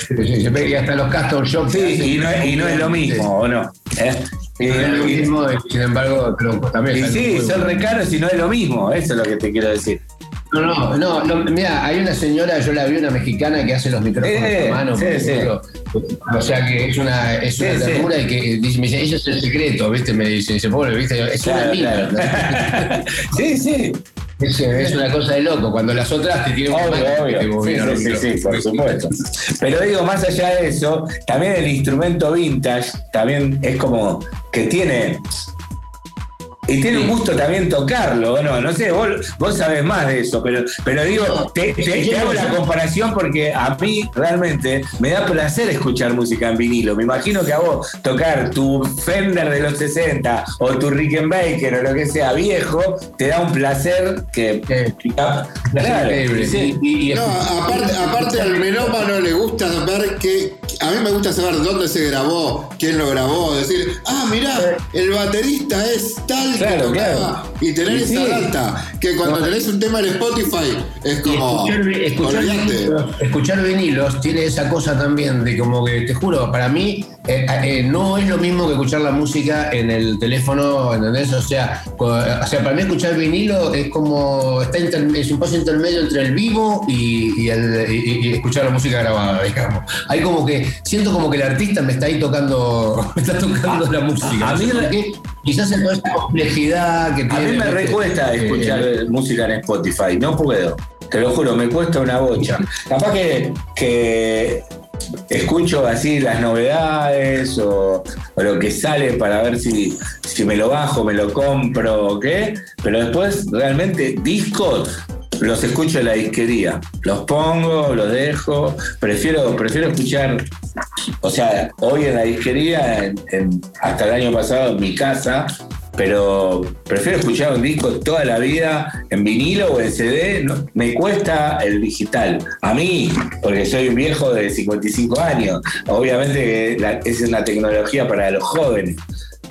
Se ve que hasta los custom shops. Sí, y no, es- y no es lo mismo, ¿o no? ¿Eh? Sí, no es lo mismo, sin embargo, pero también. Y sí, son buenos. re caros y no es lo mismo, eso es lo que te quiero decir. No, no, no, no, mira, hay una señora, yo la vi, una mexicana que hace los micrófonos Eh, a mano, sí, sí. O sea que es una, es una Sí, ternura y que dice, me dice, ese es el secreto, ¿viste? Me dice, dice, pobre, ¿viste? Es Claro, una mina. claro. sí, sí. Es, es una cosa de loco. Cuando las otras te tienen Obvio, más, obvio. sí, sí, por supuesto. Pero digo, más allá de eso, también el instrumento vintage también es como que tiene. Y tiene un gusto también tocarlo, ¿o ¿no? No sé, vos, vos sabés más de eso, pero, pero digo, te, te- te hago la comparación porque a mí realmente me da placer escuchar música en vinilo. Me imagino que a vos tocar tu Fender de los 60 o tu Rickenbacker o lo que sea viejo, te da un placer que. Sí. Claro, increíble. sí. Y- y- No, aparte, aparte al melómano le gusta ver que. A mí me gusta saber dónde se grabó, quién lo grabó, decir, ah, mirá, el baterista es tal Claro, tocaba", claro. y tener Y esa sí. data, que cuando tenés un tema en Spotify es Y como. escuchar, vinilos, escuchar vinilos tiene esa cosa también de como que, te juro, para mí eh, eh, no es lo mismo que escuchar la música en el teléfono, ¿entendés? O sea, o sea para mí escuchar vinilo es como, está inter- es un paso intermedio entre el vivo y, y el, y- y escuchar la música grabada, digamos. Hay como que, siento como que el artista me está ahí tocando, me está tocando la música. a no mí. Quizás en toda esa complejidad que A tiene. mí me ¿viste? recuesta Eh, escuchar música en Spotify, no puedo. Te lo juro, me cuesta una bocha. Capaz que, que escucho así las novedades o, o lo que sale para ver si, si me lo bajo, me lo compro o qué, pero después realmente discos los escucho en la disquería. Los pongo, los dejo. Prefiero, prefiero escuchar o sea, hoy en la disquería, hasta el año pasado en mi casa, pero prefiero escuchar un disco toda la vida en vinilo o en CD. me cuesta el digital. A mí, porque soy un viejo de 55 años, obviamente la- es una tecnología para los jóvenes.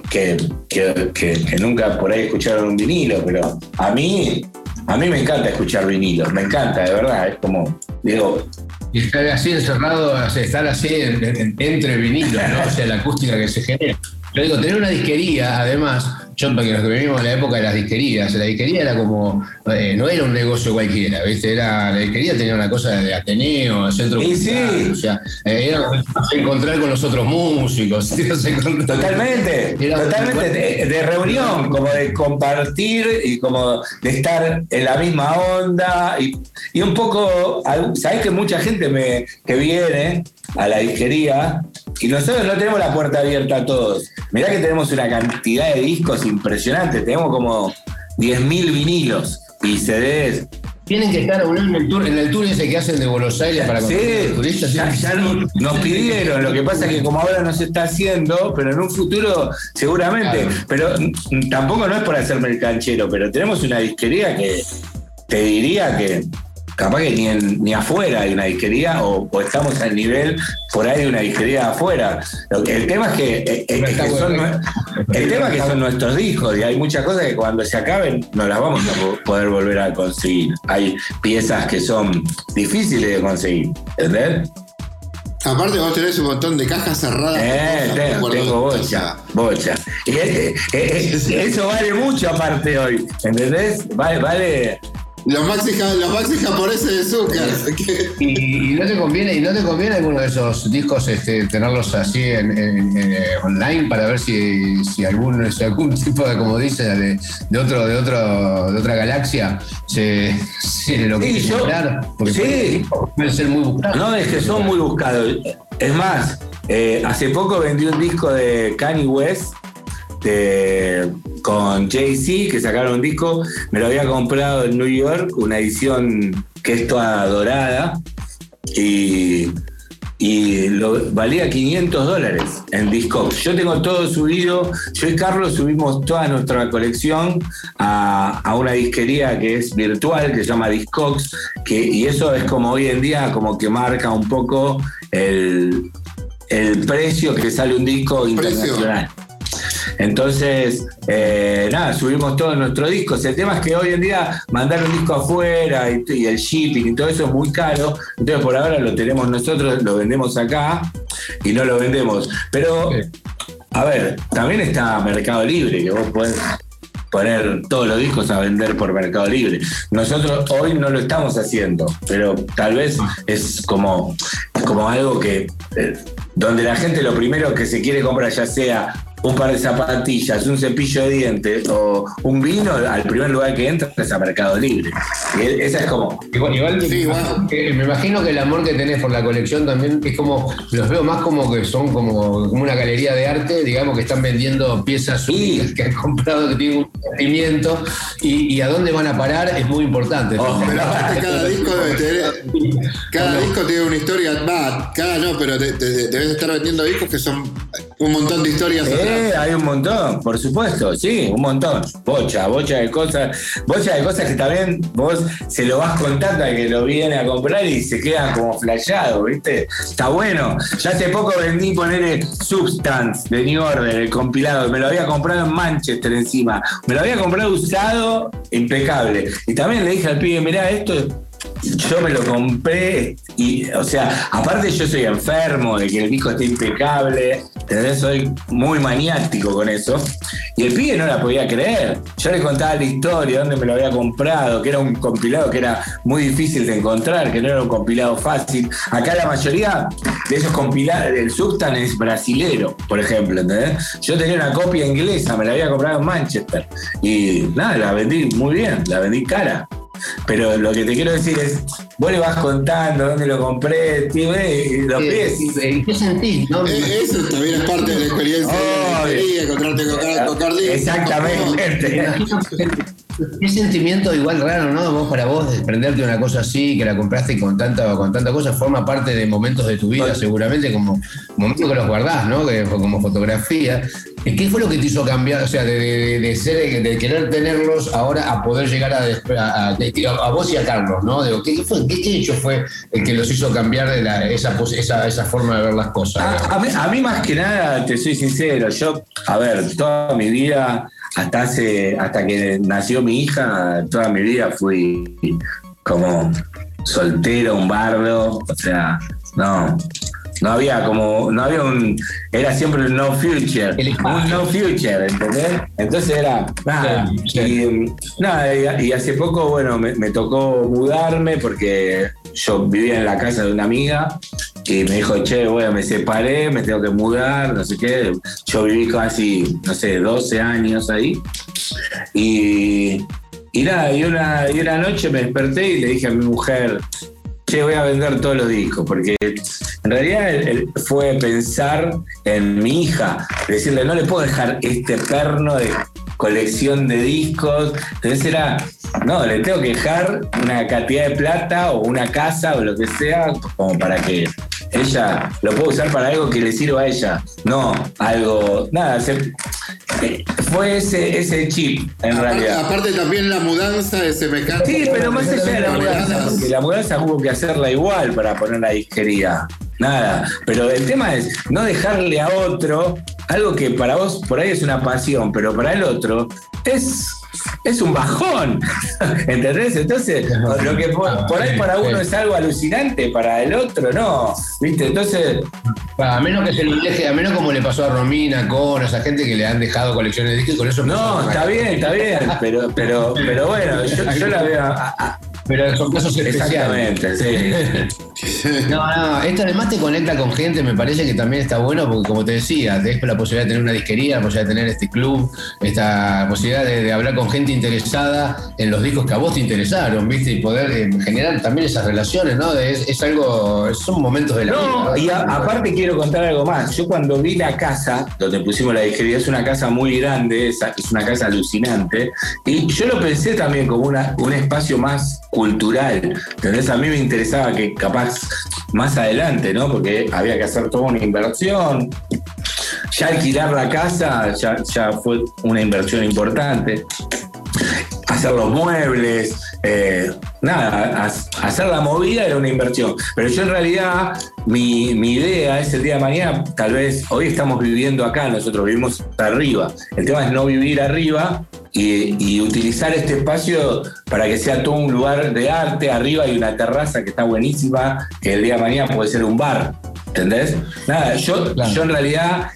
Que- que nunca por ahí escucharon un vinilo, pero a mí, a mí me encanta escuchar vinilos, me encanta, de verdad, es como, digo, Y estar así encerrado, estar así en- entre vinilos, ¿no? O sea, la acústica que se genera. Yo digo, tener una disquería, además, yo porque los que vivimos en la época de las disquerías, la disquería era como, eh, no era un negocio cualquiera, ¿viste? Era, la disquería tenía una cosa de Ateneo, de centro Y sí. cultural, o sea, eh, era encontrar con los otros músicos. Totalmente, Era- totalmente de, de reunión, como de compartir y como de estar en la misma onda y, y un poco, sabes que mucha gente me, que viene a la disquería y nosotros no tenemos la puerta abierta a todos. Mirá que tenemos una cantidad de discos impresionantes, tenemos como 10.000 vinilos y CDs. Tienen que estar en el tour, en el tour ese que hacen de Buenos Aires para Sí, los turistas. ya, ya no- nos pidieron, lo que pasa es que como ahora no se está haciendo, pero en un futuro seguramente, Claro. pero tampoco no es por hacerme el canchero, pero tenemos una disquería que te diría que capaz que ni, en- ni afuera hay una disquería o, o estamos al nivel por ahí de una disquería afuera. El tema es que, eh, es que son, el tema es que son nuestros discos y hay muchas cosas que cuando se acaben no las vamos a po- poder volver a conseguir. Hay piezas que son difíciles de conseguir, ¿entendés? Aparte, vos tenés un montón de cajas cerradas. Eh, tengo, bocha, bocha. Y eh, eh, eh, eso vale mucho aparte hoy, ¿entendés? Vale, vale. Los maxi, los maxi japoneses de que- Y, y no te conviene, y no te conviene alguno de esos discos este, tenerlos así en, en- en, eh, online para ver si, si algún, si algún tipo de, como dice, de, de otro, de otro, de otra galaxia se, se lo Sí, quiere comprar, porque sí. puede, puede ser muy buscado. No, es que son muy buscados. Es más, eh, hace poco vendí un disco de Kanye West de- con Jay-Z, que sacaron un disco. Me lo había comprado en New York, una edición que es toda dorada. Y, y lo, valía 500 dólares en Discogs. Yo tengo todo subido. Yo y Carlos subimos toda nuestra colección a, a una disquería que es virtual, que se llama Discogs. Que, y eso es como hoy en día, como que marca un poco el, el precio que sale un disco internacional. Entonces, eh, nada, subimos todos nuestros discos. El tema es que hoy en día mandar un disco afuera y, el shipping y todo eso es muy caro. Entonces, por ahora lo tenemos nosotros, lo vendemos acá y no lo vendemos. Pero, a ver, también está Mercado Libre, que vos podés poner todos los discos a vender por Mercado Libre. Nosotros hoy no lo estamos haciendo, pero tal vez es como, como algo que eh, donde la gente lo primero que se quiere comprar, ya sea un par de zapatillas, un cepillo de dientes o un vino, al primer lugar que entra es a Mercado Libre. Y e- esa es como, Igual, igual Sí, me imagino que el amor que tenés por la colección también es como, los veo más como que son como, como una galería de arte, digamos que están vendiendo piezas únicas que han comprado que tienen un sentimiento y, y a dónde van a parar es muy importante. Oh, Pero aparte cada disco debe tener. Cada disco tiene una historia. Va, cada no, pero te, te- debes estar vendiendo discos que son un montón de historias Eh, hay un montón, por supuesto, sí, un montón. Bocha, bocha de cosas, bocha de cosas que también vos se lo vas contando al que lo viene a comprar y se queda como flasheado, ¿viste? Está bueno. Ya hace poco vendí poner Substance de New Order, el compilado. Me lo había comprado en Manchester encima. Me lo había comprado usado, impecable. Y también le dije al pibe, mirá, esto yo me lo compré y, o sea, aparte yo soy enfermo de que el disco esté impecable, ¿entendés? Soy muy maniático con eso. Y el pibe no la podía creer. Yo le contaba la historia, dónde me lo había comprado, que era un compilado que era muy difícil de encontrar, que no era un compilado fácil. Acá la mayoría de esos compilados, el Substan es brasilero, por ejemplo, ¿entendés? Yo tenía una copia inglesa, me la había comprado en Manchester. Y nada, la vendí muy bien, la vendí cara. Pero lo que te quiero decir es, vos le vas contando dónde lo compré, tío, eh, y los Eh, pies. eh, ¿Qué sentís? no? Eh, Eso también es parte de la experiencia de la encontrarte con con disco. Exactamente. Qué sentimiento igual raro, ¿no? Vos para vos desprenderte de una cosa así, que la compraste con tanta, con tanta cosa, forma parte de momentos de tu vida, seguramente, como momentos que los guardás, ¿no? Que, como fotografía. ¿Y ¿Qué fue lo que te hizo cambiar? O sea, de, de- de ser, de querer tenerlos ahora a poder llegar a, a, a- a vos y a Carlos, ¿no? Digo, ¿qué, fue, qué, hecho fue el que los hizo cambiar de la- esa, esa, esa forma de ver las cosas? A, a mí, a mí más que nada, te soy sincero, yo, a ver, toda mi vida, hasta hace, hasta que nació mi hija, toda mi vida fui como soltero, un bardo, o sea, no. No había como, no había un, era siempre un no future, un no future, ¿entendés? Entonces era, nada, Sí, y, mm, nada, y, y hace poco, bueno, me, me tocó mudarme porque yo vivía en la casa de una amiga y me dijo, che, bueno, me separé, me tengo que mudar, no sé qué. Yo viví casi, no sé, 12 años ahí. Y, y nada, y una, y una noche me desperté y le dije a mi mujer, che, voy a vender todos los discos, porque en realidad fue pensar en mi hija, decirle, no le puedo dejar este perno de colección de discos. Entonces era, no, le tengo que dejar una cantidad de plata o una casa o lo que sea, como para que ella lo pueda usar para algo que le sirva a ella, no algo, nada, se- fue ese, ese chip en Aparte, realidad. aparte también la mudanza es semejante. Sí, pero más allá de la mudanza, porque la mudanza hubo que hacerla igual para poner la disquería. Nada. Pero el tema es no dejarle a otro algo que para vos por ahí es una pasión, pero para el otro es, es un bajón. ¿Entendés? Entonces, lo que por, por ahí para uno es algo alucinante, para el otro no. ¿Viste? Entonces, A menos que se lo deje, a menos como le pasó a Romina, con esa gente que le han dejado colecciones de discos y con eso no, está bien, está bien. Pero, pero, pero bueno, yo, yo la veo. a- a- Pero son casos especiales. exactamente, sí. No, no, esto además te conecta con gente, me parece que también está bueno, porque como te decía, tenés la posibilidad de tener una disquería, la posibilidad de tener este club, esta posibilidad de, de hablar con gente interesada en los discos que a vos te interesaron, ¿viste? Y poder eh, generar también esas relaciones, ¿no? Es, es algo, son momentos de la No, vida. y a- aparte quiero contar algo más. Yo cuando vi la casa, donde pusimos la disquería, es una casa muy grande, es, es una casa alucinante, y yo lo pensé también como una, un espacio más cultural. ¿Entendés? A mí me interesaba que capaz más adelante, ¿no? Porque había que hacer toda una inversión. Ya alquilar la casa ya, fue una inversión importante hacer los muebles, eh, nada, ha- hacer la movida era una inversión. Pero yo en realidad, mi, mi idea es el día de mañana, tal vez hoy estamos viviendo acá, nosotros vivimos arriba. El tema es no vivir arriba y, y utilizar este espacio para que sea todo un lugar de arte. Arriba hay una terraza que está buenísima, que el día de mañana puede ser un bar. ¿Entendés? Nada, yo, Claro. yo en realidad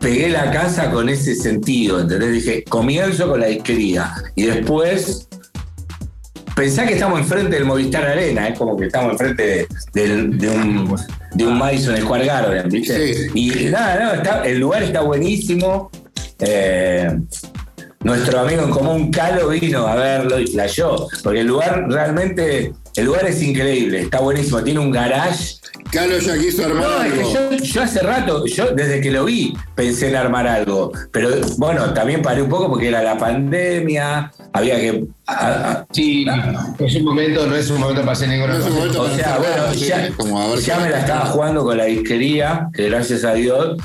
pegué la casa con ese sentido, ¿entendés? Dije, comienzo con la disquería y después pensá que estamos enfrente del Movistar Arena, es como que estamos enfrente de, un, de un Madison Square Garden, ¿viste? Sí. Y nada, no, está- el lugar está buenísimo. Eh, nuestro amigo en común Calo vino a verlo y flasheó, porque el lugar realmente, el lugar es increíble, está buenísimo, tiene un garage. Carlos ya quiso armar No, es que yo, yo hace rato, yo desde que lo vi pensé en armar algo, pero bueno, también paré un poco porque era la pandemia, había que... a- a- Sí, es un momento, no es un momento para hacer ninguna No o sea, bueno, ya, ya me la estaba jugando con la disquería, que gracias a Dios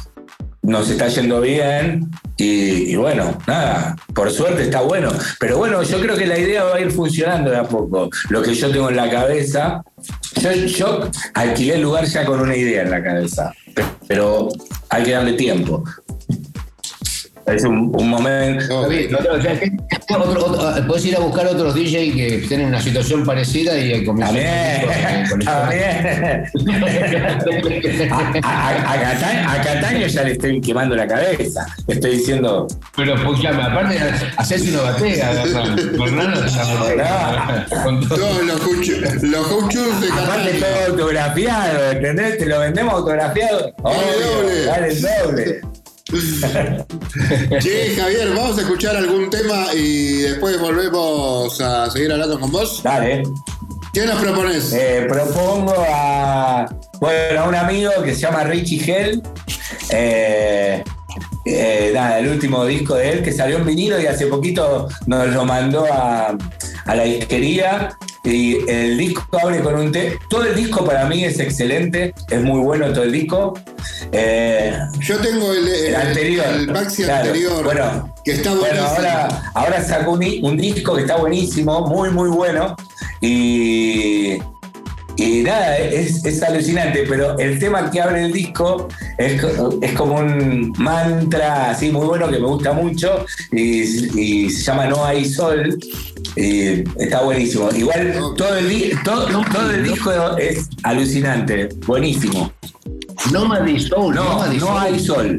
nos está yendo bien. Y, bueno, nada, por suerte está bueno. Pero bueno, yo creo que la idea va a ir funcionando de a poco. Lo que yo tengo en la cabeza, yo, yo alquilé el lugar ya con una idea en la cabeza, pe- pero hay que darle tiempo. Es un, un momento. Bien, otro- o sea, ¿qué- otro- otro- ah, Puedes ir a buscar otros DJ que estén en una situación parecida y eso. también. A, a- a Cata- a Cataño ya le estoy quemando la cabeza. Le estoy diciendo, Pero escúchame, aparte, haces una. Con todo. Todos los cuchos de aparte Catania. todo autografiado, ¿entendés? Te lo vendemos autografiado. Obvio, doble. Dale el doble. Che, Javier, vamos a escuchar algún tema y después volvemos a seguir hablando con vos. Dale. ¿Qué nos propones? Eh, propongo a, bueno, a un amigo que se llama Richie Hell. Eh, eh, nada, el último disco de él que salió en vinilo y hace poquito nos lo mandó a, a la disquería. Y el disco abre con un té. Todo el disco para mí es excelente, es muy bueno todo el disco. Eh, Yo tengo el, el, el anterior. el Maxi Claro. anterior, Bueno, que está bueno, ahora, ahora sacó un, un disco que está buenísimo, muy, muy bueno. Y, y nada, es, es alucinante, pero el tema que abre el disco es, es como un mantra así muy bueno que me gusta mucho y, y se llama No hay sol. Y está buenísimo. Igual todo el, todo, todo el disco es alucinante, buenísimo. Nomad Soul. No, hay sol.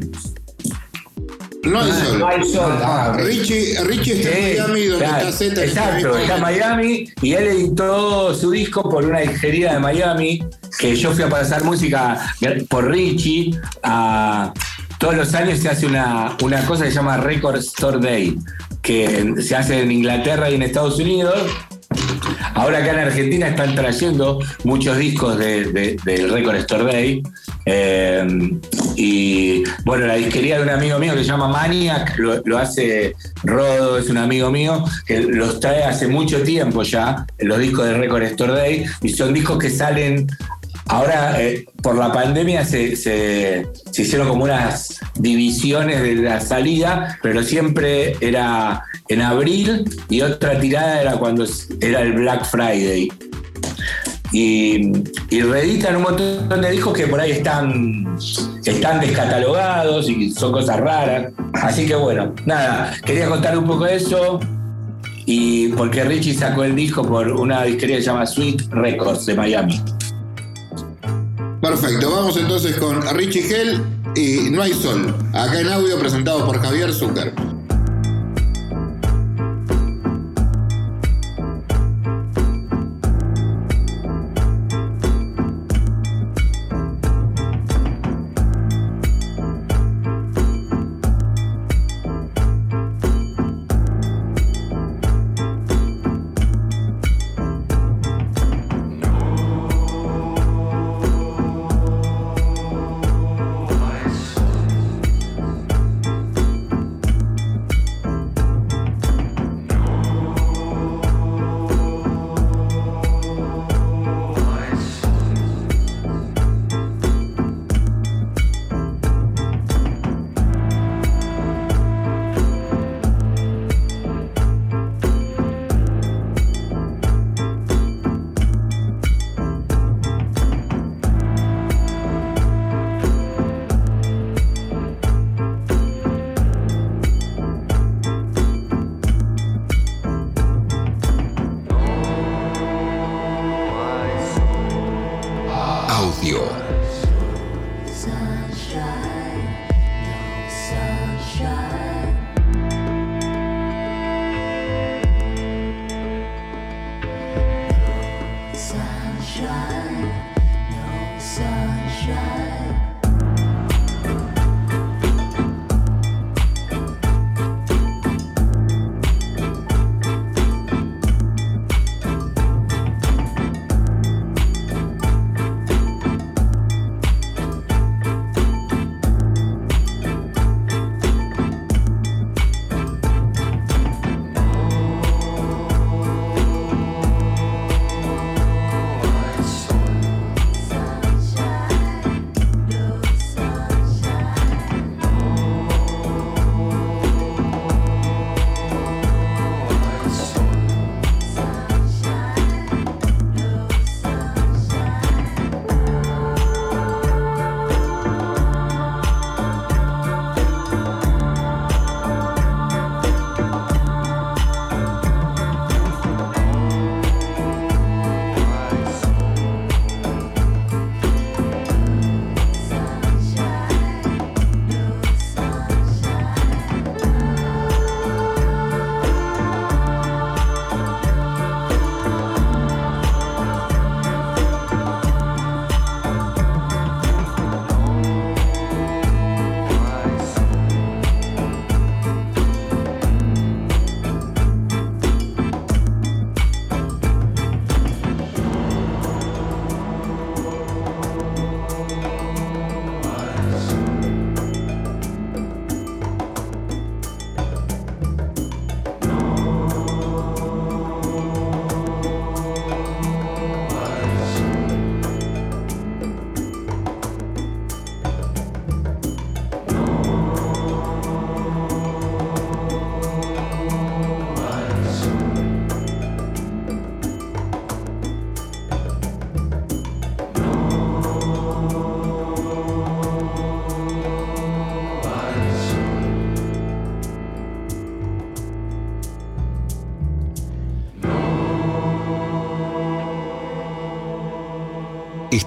No hay sol. No hay sol. Ah, ok. Richie, Richie está en Miami, donde claro, está Z. Exacto, está en Miami y él editó su disco por una disquería de Miami, que yo fui a pasar música por Richie. a- todos los años se hace una, una cosa que se llama Record Store Day, que se hace en Inglaterra y en Estados Unidos. Ahora acá en Argentina están trayendo muchos discos de- de- del Record Store Day. Eh, y bueno, la disquería de un amigo mío que se llama Maniac, lo, lo hace Rodo, es un amigo mío, que los trae hace mucho tiempo ya, los discos del Record Store Day, y son discos que salen. Ahora, eh, por la pandemia, se, se- hicieron como unas divisiones de la salida, pero siempre era en abril y otra tirada era cuando era el Black Friday. Y, y reeditan un montón de discos que por ahí están, están descatalogados y son cosas raras. Así que bueno, nada, quería contar un poco de eso. Y porque Richie sacó el disco por una disquería que se llama Sweet Records de Miami. Perfecto, vamos entonces con Richie Hell y No hay sol. Acá en audio presentado por Javier Zucker.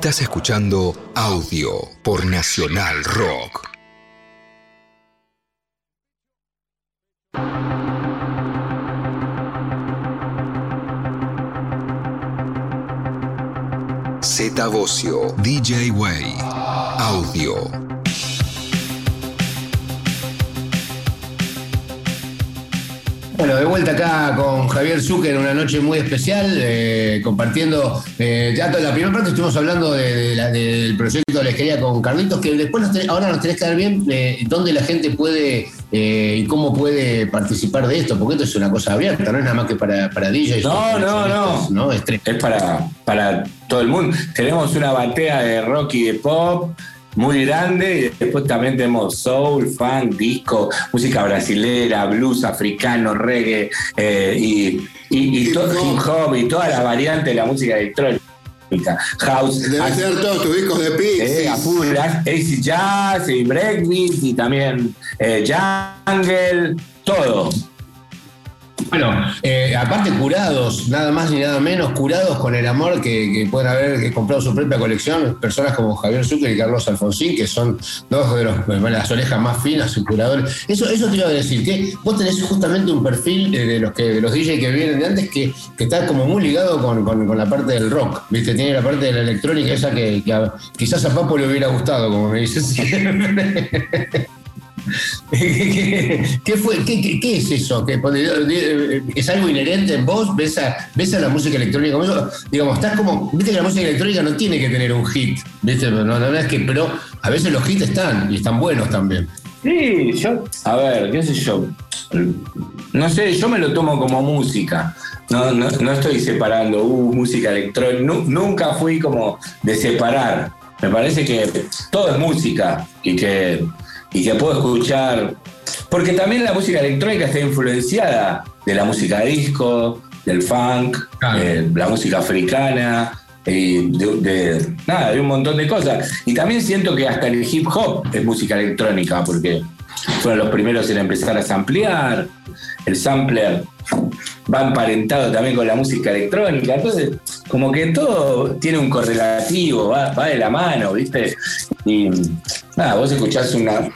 Estás escuchando audio por Nacional Rock. Z Bocio, DJ Way, audio. Vuelta acá con Javier Zucker en una noche muy especial, eh, compartiendo. eh, ya toda la primera parte estuvimos hablando de- de la- del proyecto de la esquería con Carlitos, que después nos tenés- ahora nos tenés que dar bien eh, dónde la gente puede eh, y cómo puede participar de esto, porque esto es una cosa abierta, no es nada más que para, para DJs. No, no, no. ¿no? Es tre- Es para, para todo el mundo. Tenemos una batea de rock y de pop muy grande y después también tenemos soul, funk, disco, música brasilera, blues africano, reggae eh, y, y, y todo hip hop y todas las variantes de la música electrónica. House, Debe ac- ser todos tus discos de Pixies. eh, AC Jazz y Breakbeat y también eh, Jungle, todo. Bueno, eh, aparte curados, nada más ni nada menos, curados con el amor que, pueden haber comprado su propia colección, personas como Javier Zucker y Carlos Alfonsín, que son dos de los, las orejas más finas, sus curadores. Eso, eso te iba a decir, que vos tenés justamente un perfil eh, de los que de los DJ que vienen de antes que, que está como muy ligado con, con- la parte del rock, ¿viste? Tiene la parte de la electrónica esa que, que quizás a Papo le hubiera gustado, como me dices. ¿Qué, fue, qué, es eso? ¿Qué- ¿Es algo inherente en vos? ¿Ves a, ves a la música electrónica como eso? Digamos, estás como. Viste que la música electrónica no tiene que tener un hit. ¿Viste? No, no, es que. Pero a veces los hits están y están buenos también. Sí, yo, a ver, qué sé yo. No sé, yo me lo tomo como música. No, no, no estoy separando, uh, música electrónica. Nu- nunca fui como de separar. Me parece que todo es música y que, y que puedo escuchar. Porque también la música electrónica está influenciada de la música disco, del funk, eh, la música africana, de- nada, de un montón de cosas. Y también siento que hasta el hip hop es música electrónica, porque fueron los primeros en empezar a samplear. El sampler va emparentado también con la música electrónica. Entonces, como que todo tiene un correlativo, va, va de la mano, ¿viste? Y nada, vos escuchás una,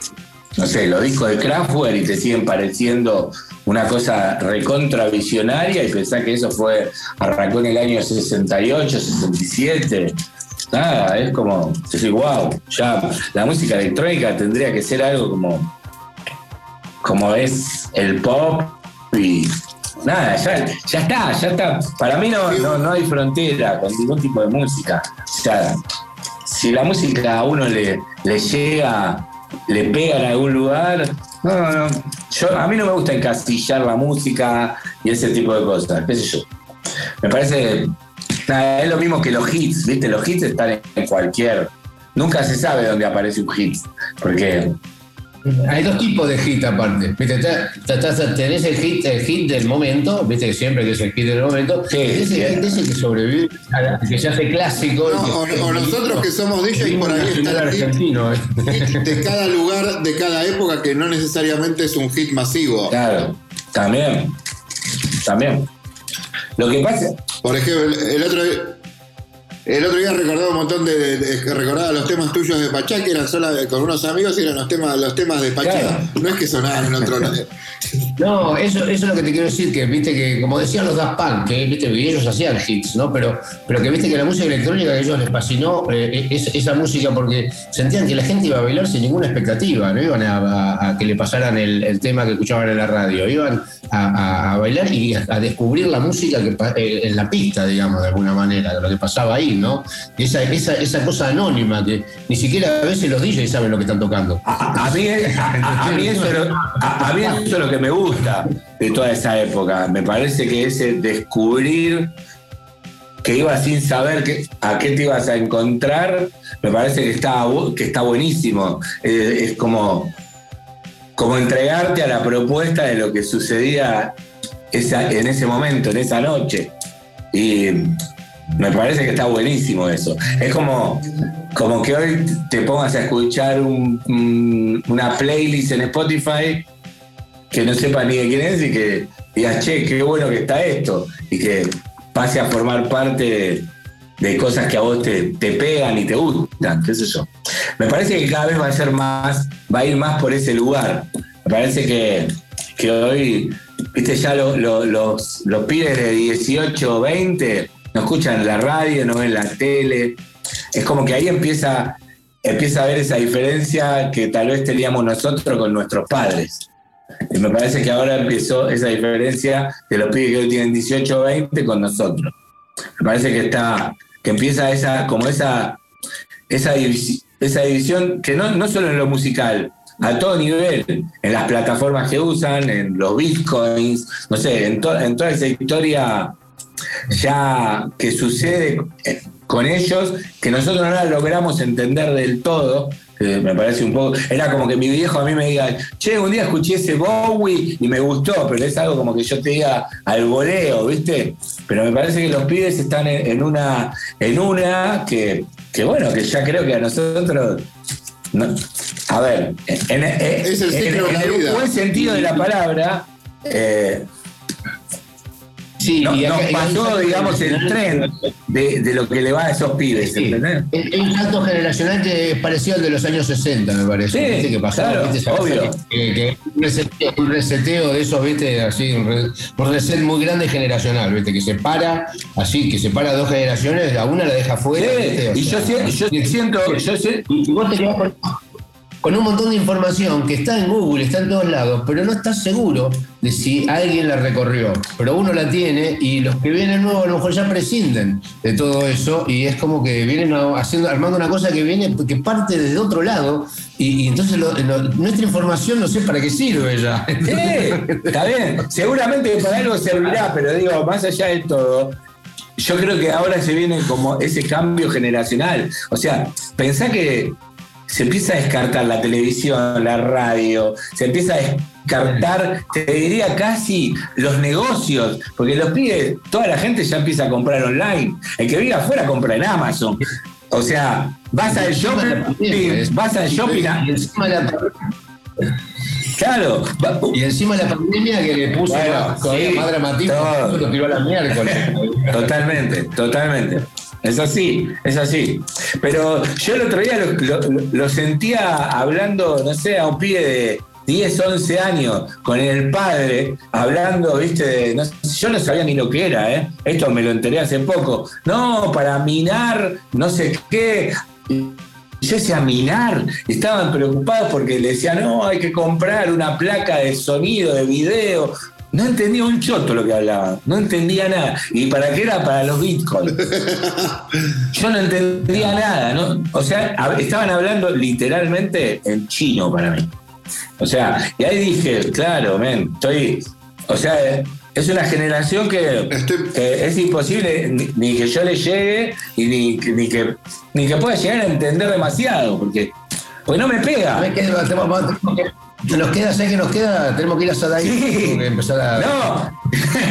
no sé, los discos de Kraftwerk y te siguen pareciendo una cosa recontra visionaria y pensás que eso fue, arrancó en el año 68, 67. Nada, es como, decir, wow, ya la música electrónica tendría que ser algo como, como es el pop y nada, ya, ya está, ya está. Para mí no, no, no hay frontera con ningún tipo de música. O sea, si la música a uno le, le llega, le pega en algún lugar, no, no, no. A mí no me gusta encasillar la música y ese tipo de cosas, qué sé yo. Me parece, es lo mismo que los hits, ¿viste? Los hits están en cualquier... Nunca se sabe dónde aparece un hit, porque Hay dos tipos de hit aparte. ¿Viste? Tenés el hit, el hit del momento, viste que siempre que es el hit del momento. Sí, hit ese que sobrevive, la- que se hace clásico. y No, que- o, o nosotros que somos DJs, por ahí está el hit argentino. ¿eh? de cada lugar, de cada época, que no necesariamente es un hit masivo. Claro, también. También. Lo que pasa. Por ejemplo, el otro el otro día recordaba un montón de, de- de- recordaba los temas tuyos de Pachá que eran solo con unos amigos y eran los temas los temas de Pachá. Claro. No es que sonaban en otro lado. No, eso, eso es lo que te quiero decir, que viste que, como decían los Daft Punk, que viste que ellos hacían hits, ¿no? Pero, pero que viste que la música electrónica a ellos les fascinó eh, es- esa música porque sentían que la gente iba a bailar sin ninguna expectativa, no iban a, a- a que le pasaran el, el tema que escuchaban en la radio, iban a, bailar y a, descubrir la música que, eh, en la pista, digamos, de alguna manera, lo que pasaba ahí, ¿no? Esa, esa, esa cosa anónima que ni siquiera a veces los DJs saben lo que están tocando. A, a mí, a, a mí eso es lo, a- a mí eso es lo que me gusta de toda esa época. Me parece que ese descubrir que ibas sin saber que- a qué te ibas a encontrar, me parece que está, que está buenísimo. Eh, es como, como entregarte a la propuesta de lo que sucedía esa- en ese momento, en esa noche. Y me parece que está buenísimo eso. Es como, como que hoy te pongas a escuchar un- un- una playlist en Spotify que no sepa ni de quién es y que digas, che, qué bueno que está esto. Y que pase a formar parte de, cosas que a vos te, te pegan y te gustan, qué sé yo. Me parece que cada vez va a ser más, va a ir más por ese lugar. Me parece que, que hoy, viste, ya lo- lo- los, los pibes de 18 o 20 no escuchan la radio, no ven la tele. Es como que ahí empieza, empieza a ver esa diferencia que tal vez teníamos nosotros con nuestros padres. Y me parece que ahora empezó esa diferencia de los pibes que hoy tienen 18 o 20 con nosotros. Me parece que está, que empieza esa, como esa, esa, divisi- esa división, que no, no solo en lo musical, a todo nivel, en las plataformas que usan, en los bitcoins, no sé, en, to- en toda esa historia ya que sucede eh, con ellos, que nosotros no la logramos entender del todo. que me parece un poco. Era como que mi viejo a mí me diga, che, un día escuché ese Bowie y me gustó, pero es algo como que yo te diga al voleo, ¿viste? Pero me parece que los pibes están en, en una, en una que, que, bueno, que ya creo que a nosotros. no- a ver, en, el en- buen sentido de la palabra, eh, Sí, no- y acá- nos pasó, digamos, el tren de, de lo que le va a esos pibes, Sí. ¿entendés? Es un salto generacional que es parecido al de los años 60, me parece. Sí, ¿Viste? que cosa obvio. Que, que un, reseteo, un reseteo de esos, ¿viste? Así, un, re- un reset muy grande generacional, ¿viste? Que separa, así, que separa dos generaciones, a una la deja fuera. Sí, ¿viste? O y yo sea, si- yo siento- yo sé- y vos te quedás con, con un montón de información que está en Google, está en todos lados, pero no estás seguro de si alguien la recorrió. Pero uno la tiene y los que vienen nuevos a lo mejor ya prescinden de todo eso y es como que vienen haciendo, armando una cosa que viene, que parte desde otro lado y, entonces nuestra información no sé para qué sirve ya. Sí, está bien. Seguramente para algo servirá, pero digo, más allá de todo, yo creo que ahora se viene como ese cambio generacional. O sea, pensá que se empieza a descartar la televisión, la radio, se empieza a descartar, te diría casi los negocios, porque los pibes, toda la gente ya empieza a comprar online. El que vive afuera compra en Amazon. O sea, vas al shopping, vas al shopping, Y encima la, claro, va- y encima la pandemia que le puso Bueno, todavía sí, más dramatismo, todo. lo tiró a la miércoles. Totalmente, totalmente. Es así, es así. Pero yo el otro día lo, lo- sentía hablando, no sé, a un pibe de 10, 11 años, con el padre, hablando, viste, de- no yo no sabía ni lo que era, ¿eh? Esto me lo enteré hace poco. No, para minar, no sé qué. Yo decía, minar. Estaban preocupados porque le decían, no, hay que comprar una placa de sonido, de video. No entendía un choto lo que hablaban. No entendía nada. ¿Y para qué era? Para los bitcoins. Yo no entendía nada. ¿no? O sea, estaban hablando literalmente en chino para mí. O sea, y ahí dije, claro, men, estoy. O sea, es una generación que, Estoy- que es imposible ni, ni que yo le llegue y ni, que- ni que ni que pueda llegar a entender demasiado, porque, porque no me pega. Nos queda, ¿sabes qué nos queda? Tenemos que ir a Sadai. Sí. Que empezar a. No,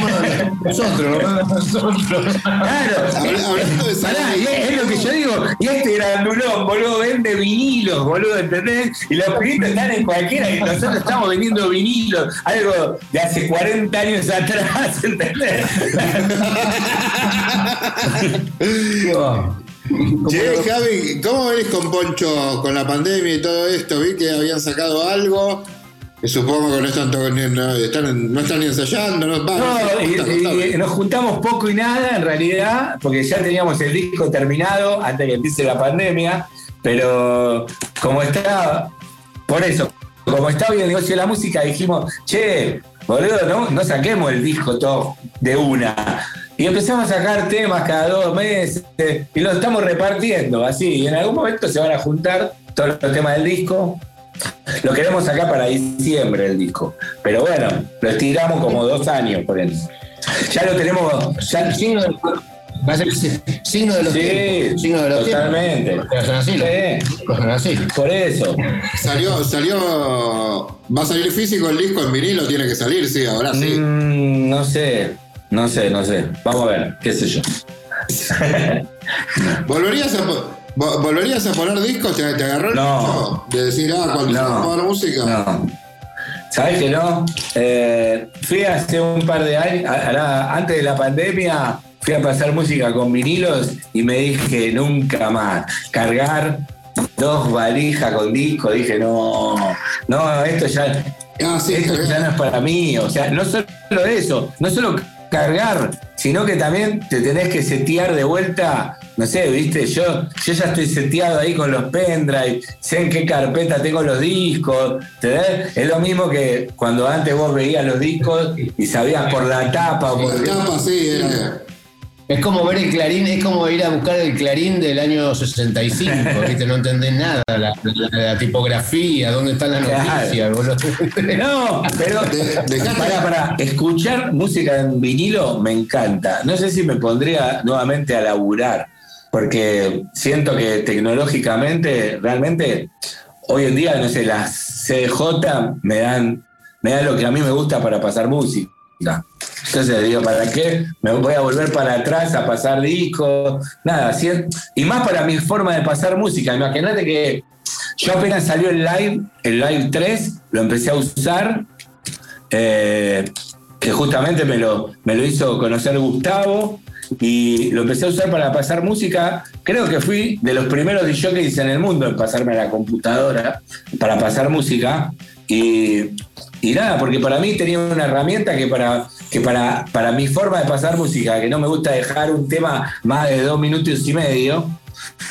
Bueno, nosotros, nosotros. claro. Habla- hablando de Pará, Sadai. y es, es lo que yo digo. Y este grandulón, boludo, vende vinilos, boludo, ¿entendés? Y los pibitos están en cualquiera y nosotros estamos vendiendo vinilos, algo de hace 40 años atrás, ¿entendés? Che, Javi, ¿cómo venís con Poncho con la pandemia y todo esto? Vi que habían sacado algo. Que supongo que no están, no, están, no están ni ensayando, no, va, No, no y- y- y nos juntamos poco y nada en realidad, porque ya teníamos el disco terminado antes de que empiece la pandemia, pero como está, por eso, como está hoy el negocio de la música, dijimos, che, boludo, no, no saquemos el disco todo de una. Y empezamos a sacar temas cada dos meses y lo estamos repartiendo así. Y en algún momento se van a juntar todos los temas del disco. Lo queremos sacar para diciembre el disco. Pero bueno, lo estiramos como dos años por eso. Ya lo tenemos. Ya, Signo de, va a ser si- signo de los Sí, tiempos. Signo de los totalmente. tiempos. Así, los Sí. así. por eso. Salió, salió. ¿Va a salir físico el disco en vinilo? Tiene que salir, sí, ahora sí. Mm, no sé, no sé, no sé. Vamos a ver, qué sé yo. ¿Volverías a, vo- ¿Volverías a poner discos? ¿Te, te agarró el No. De decir, ah, cuando se No. ponga la música. No. ¿Sabes que no? Eh, fui hace un par de años, antes de la pandemia, fui a pasar música con vinilos y me dije nunca más. Cargar dos valijas con disco, dije no, no, esto ya, Ah, sí, esto ya no es para mí. O sea, no solo eso, no solo cargar, sino que también te tenés que setear de vuelta. No sé, viste, yo, yo ya estoy seteado ahí con los pendrive, sé en qué carpeta tengo los discos. ¿entendés? Es lo mismo que cuando antes vos veías los discos y sabías por la tapa o por La tapa, sí, era. Es como ver el clarín, es como ir a buscar el clarín del año 65, ¿viste? No entendés nada, la, la- la tipografía, dónde están las Claro. noticias, boludo. No, pero De- para, para escuchar música en vinilo me encanta. No sé si me pondría nuevamente a laburar, porque siento que tecnológicamente, realmente, hoy en día, no sé, las CJ me dan, me dan lo que a mí me gusta para pasar música. Entonces digo, ¿para qué me voy a volver para atrás a pasar discos? Nada, es- y más para mi forma de pasar música. Imagínate que yo apenas salió el live, el live 3, lo empecé a usar, eh, que justamente me lo, me lo hizo conocer Gustavo, y lo empecé a usar para pasar música. Creo que fui de los primeros DJs en el mundo en pasarme a la computadora para pasar música. Y, y nada, porque para mí tenía una herramienta que para, que para, para mi forma de pasar música, que no me gusta dejar un tema más de dos minutos y medio,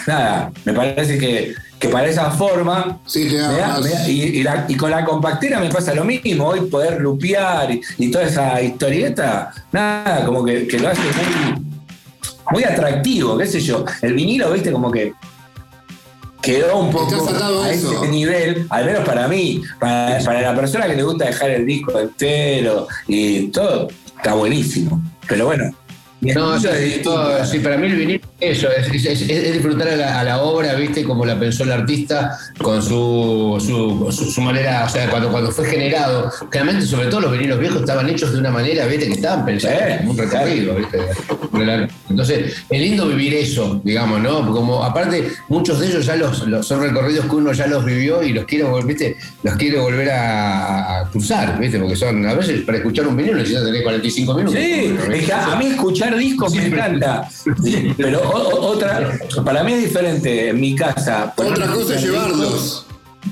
nada, me parece que, que para esa forma Sí, me da- me da- y, y la- y con la compactera me pasa lo mismo, hoy poder lupear y, y toda esa historieta, nada, como que, que lo hace muy, muy atractivo, qué sé yo. El vinilo, viste, como que quedó un poco a a eso. ese nivel, al menos para mí, para, para la persona que le gusta dejar el disco entero y todo, está buenísimo. Pero bueno. No, sí, es sí, para mí el vinilo es eso, es, es- es- es disfrutar a la, a la obra, viste, como la pensó el artista con su, su, su- su manera, o sea, cuando, cuando fue generado, claramente, sobre todo los vinilos viejos estaban hechos de una manera, viste, que estaban pensados como un recorrido, viste. Entonces, es lindo vivir eso, digamos, ¿no? Como aparte, muchos de ellos ya los, los- son recorridos que uno ya los vivió y los quiere, vol- viste, los quiere volver a, a cruzar, viste, porque son, a veces para escuchar un vinilo necesitas tener 45 minutos. Sí, es que a mí escuchar discos me encanta. Sí, Pero o- o- otra, para mí es diferente en mi casa. Otra cosa es llevarlos.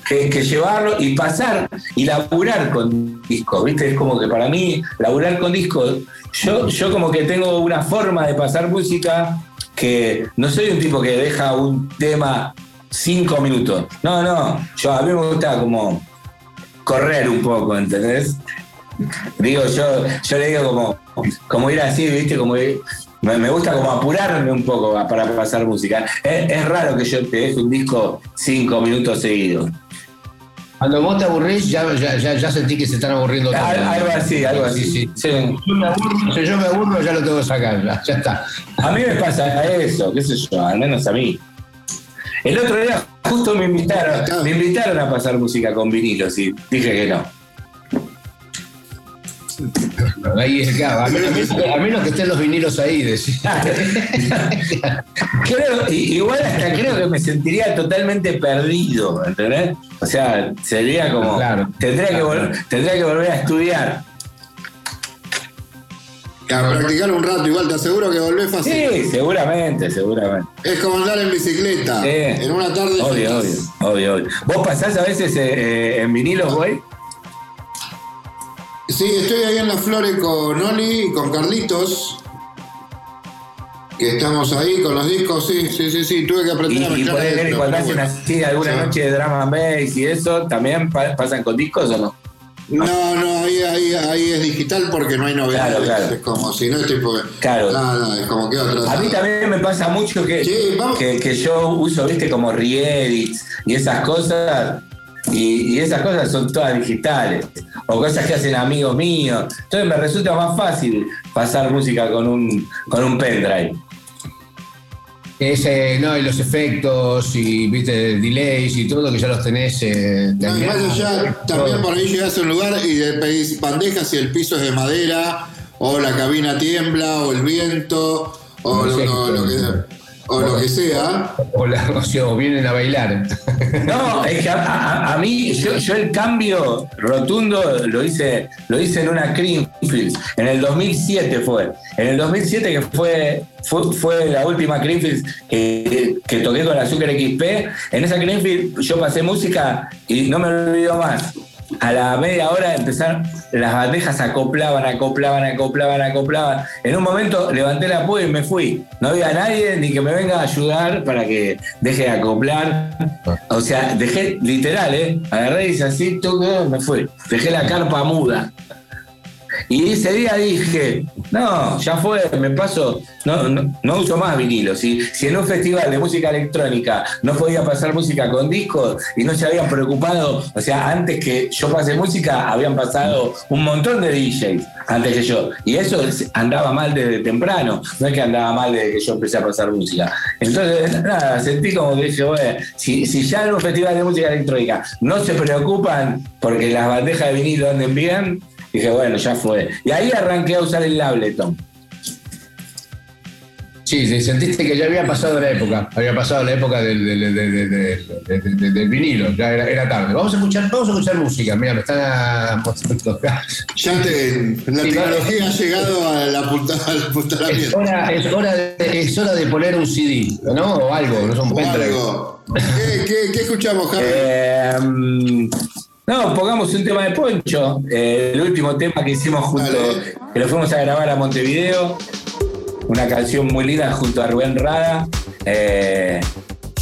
Que, que llevarlo y pasar y laburar con discos, ¿viste? Es como que para mí, laburar con discos, yo, yo como que tengo una forma de pasar música que no soy un tipo que deja un tema cinco minutos. No, no, yo a mí me gusta como correr un poco, ¿entendés? Digo, yo, yo le digo como, como ir así, ¿viste? Como ir- me, me gusta como apurarme un poco para pasar música. Es, es raro que yo te deje un disco cinco minutos seguidos. Cuando vos te aburrís, ya, ya, ya, ya sentí que se están aburriendo todos. Al- algo así, algo así. Sí, sí. Sí. Yo me aburro, si yo me aburro, ya lo tengo que sacar, ya, ya está. A mí me pasa eso, qué sé yo, al menos a mí. El otro día justo me invitaron, me invitaron a pasar música con vinilos y dije que no. Ahí es claro, a, menos, a que estén los vinilos ahí, decía. Creo, i- igual hasta creo que me sentiría totalmente perdido, ¿entendés? O sea, sería como. Claro. tendría, que volver, tendría que volver a estudiar. A practicar un rato, igual te aseguro que volvés fácil. Sí, seguramente, seguramente. Es como andar en bicicleta. Sí. En una tarde Obvio, obvio, obvio, obvio. ¿Vos pasás a veces eh, eh, en vinilos, güey? Sí, estoy ahí en las flores con Oli y con Carlitos. Que estamos ahí con los discos, sí, sí, sí, sí. Tuve que aprender Y, a y mezclar por ahí adentro, cuando hacen así alguna Sí. noche de drama bass y eso, ¿también pa- pasan con discos o no? No, no, ahí, ahí, ahí es digital porque no hay novedades. Claro, claro. Es como si no es tipo. Claro. Nada, es como que otra. A mí también me pasa mucho que, Sí, que, que yo uso, viste, como re-edits y esas cosas, y, y esas cosas son todas digitales, o cosas que hacen amigos míos. Entonces me resulta más fácil pasar música con un, con un pendrive. Ese, no, y los efectos y viste delays y todo que ya los tenés. Eh, No, y más terminados, allá, también por ahí llegás a un lugar y le pedís bandejas y el piso es de madera, o la cabina tiembla, o el viento, o lo, que o lo que sea. O, la- o sea, o vienen a bailar. No, es que a, a- a mí, yo, yo el cambio rotundo lo hice, lo hice en una Creamfields. En el 2007 fue. En el 2007 que fue, fue, fue la última Creamfields que, que toqué con Azúcar XP. En esa Creamfield yo pasé música y no me olvido más. A la media hora empezaron, las bandejas acoplaban, acoplaban, acoplaban, acoplaban. En un momento levanté la púa y me fui. No había nadie ni que me venga a ayudar para que deje de acoplar. O sea, dejé, literal, ¿eh? Agarré y hice así, toco, me fui. Dejé la carpa muda. Y ese día dije, no, ya fue, me paso, no, no, no uso más vinilo. Si, si en un festival de música electrónica no podía pasar música con discos y no se habían preocupado, o sea, antes que yo pase música, habían pasado un montón de DJs antes que yo. Y eso es- andaba mal desde temprano, no es que andaba mal desde que yo empecé a pasar música. Entonces, nada, sentí como que dije, bueno, si, si ya en un festival de música electrónica no se preocupan porque las bandejas de vinilo anden bien, Dije, bueno, ya fue. Y ahí arranqué a usar el Ableton. Sí, sí, sentiste que ya había pasado la época, había pasado la época del, del- del- del- del- del- del- del vinilo, ya era, era tarde. Vamos a escuchar, vamos a escuchar música, mira, me están mostrando acá. Ya te, la Sí, tecnología ha llegado al apunta- al Es apuntalamiento. hora, es, hora de, es hora de poner un CD, ¿no? O algo, no son O algo. ¿Qué, qué, qué escuchamos, Javi? Eh, no, pongamos un tema de Poncho. eh, el último tema que hicimos junto, Dale. que lo fuimos a grabar a Montevideo. Una canción muy linda junto a Rubén Rada. eh,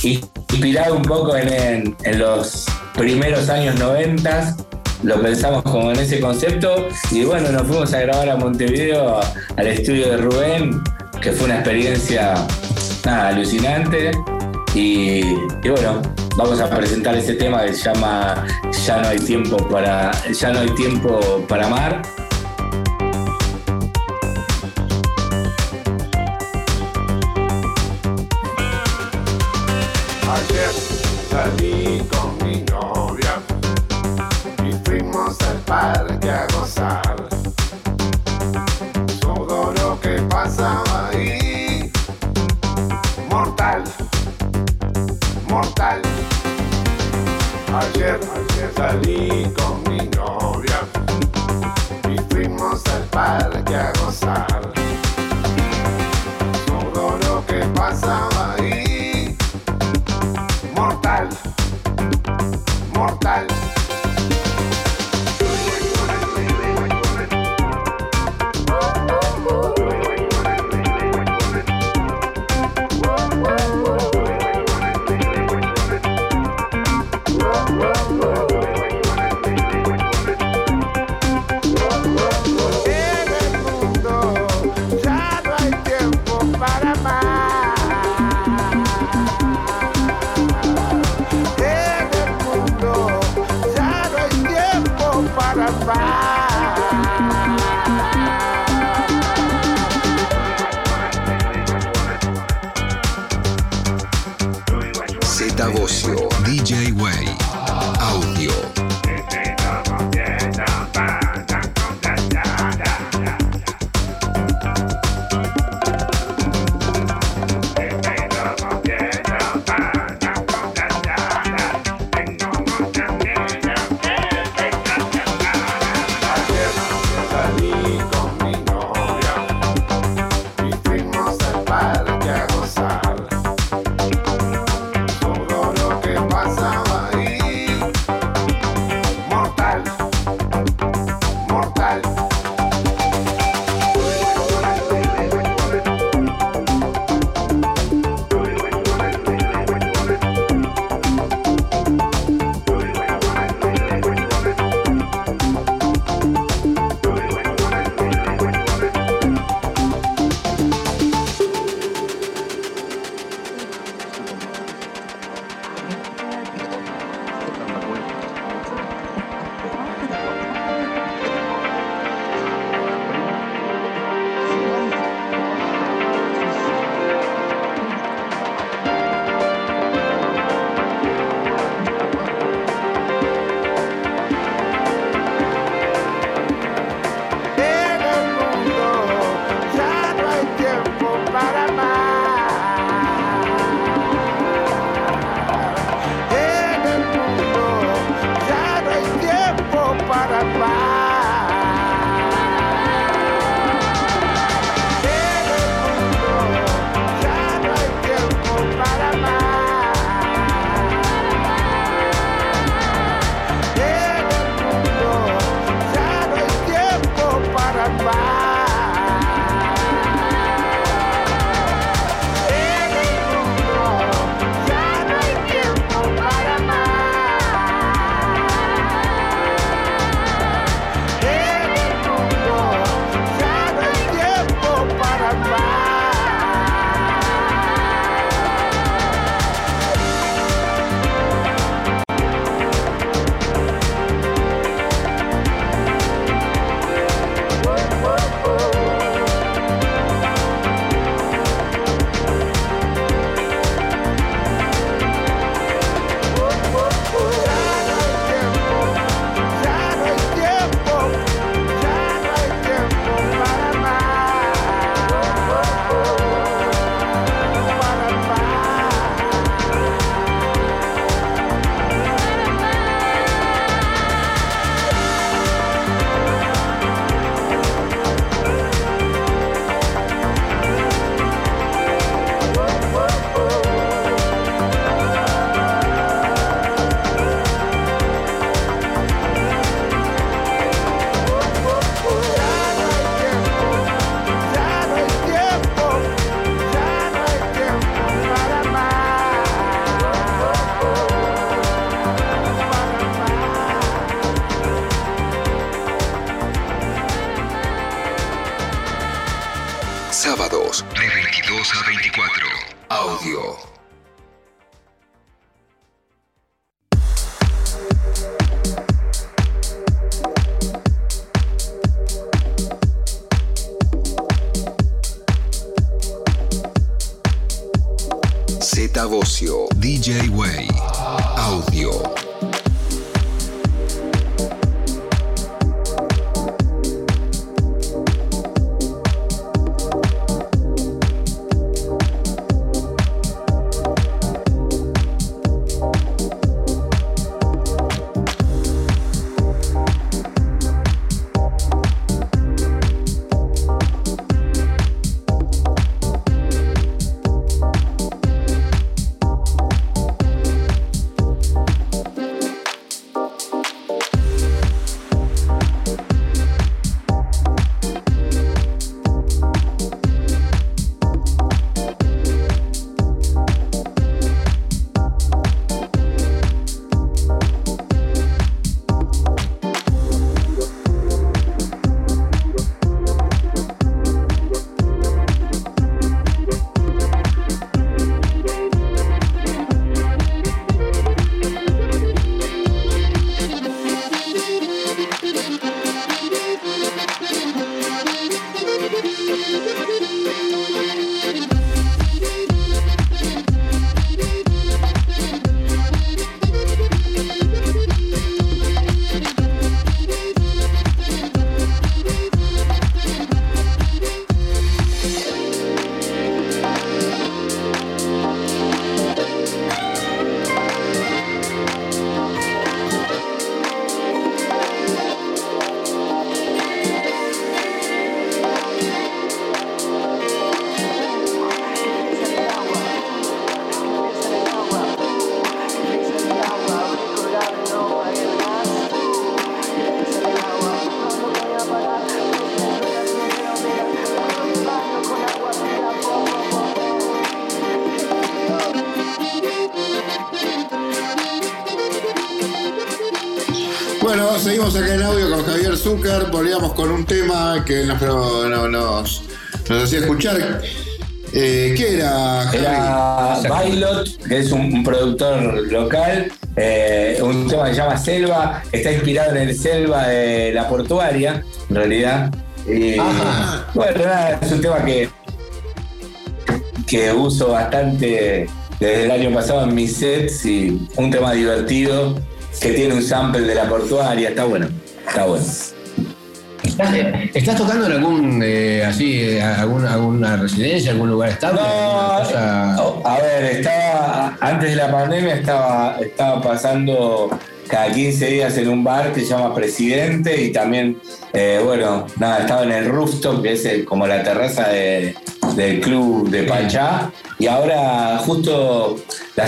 inspirado un poco en, en- en los primeros años 90. Lo pensamos como en ese concepto. Y bueno, nos fuimos a grabar a Montevideo, al estudio de Rubén, que fue una experiencia nada, alucinante. Y, y bueno, vamos a presentar ese tema que se llama Ya no hay tiempo para, ya no hay tiempo para amar. Ayer salí con mi novia y fuimos al parque a gozar. Todo lo que pasaba ahí, mortal, mortal. Ayer, ayer salí con mi novia y fuimos al parque a gozar. Zucker. Volvíamos con un tema que nos, no- nos, nos hacía escuchar. Eh, ¿Qué era? Era Bailot, que es un, un productor local, eh, un tema que se llama Selva, está inspirado en el Selva de la portuaria, en realidad. Ajá. bueno, nada, es un tema que, que uso bastante desde el año pasado en mis sets y un tema divertido que tiene un sample de la portuaria, está bueno, está bueno. ¿Estás, estás tocando en algún, eh, así, eh, alguna, alguna residencia, algún lugar estable? No, a ver, estaba antes de la pandemia estaba, estaba pasando cada 15 días en un bar que se llama Presidente y también, eh, bueno, nada, estaba en el rooftop, que es el- como la terraza de- del club de Pachá. Y ahora, justo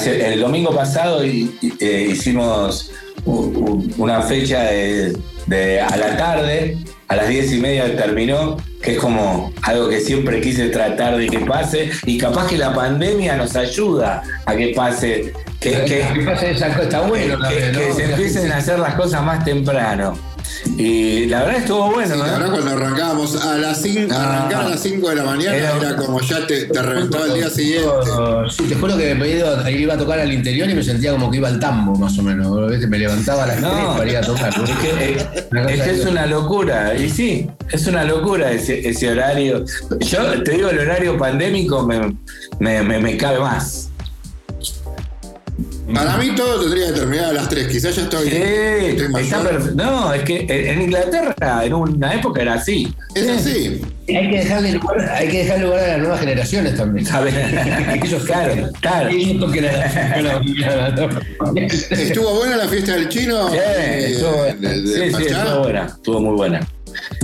el domingo pasado, hi- hi- eh, hicimos una fecha de, de- a la tarde, a las 10 y media terminó, que es como algo que siempre quise tratar de que pase. Y capaz que la pandemia nos ayuda a que pase. Que, que- ¿Qué pasa esa cosa? Está bueno que- que se empiecen a hacer las cosas más temprano. Y la verdad estuvo bueno, Sí, la ¿no? verdad, cuando arrancábamos a las 5, Ah. a las 5 de la mañana Era- era, como ya te, te reventó el día siguiente. Sí, te juro que me iba, iba a tocar al interior y me sentía como que iba al tambo, más o menos. Me levantaba a las No. 3 para ir a tocar. Es que, eh, es, que una locura, y sí, es una locura ese, ese horario. Yo te digo, el horario pandémico me, me, me- me cabe más. Para mí todo tendría que terminar a las 3. Quizás ya estoy, Sí, estoy mayor. No, es que en Inglaterra en una época era así. Es así. Hay que dejarle lugar, hay que dejar lugar a las nuevas generaciones también. ¿Sabes? Ellos claro, claro. ¿Estuvo buena la fiesta del chino? Sí, Eh, estuvo, de- de sí, estuvo buena, estuvo muy buena.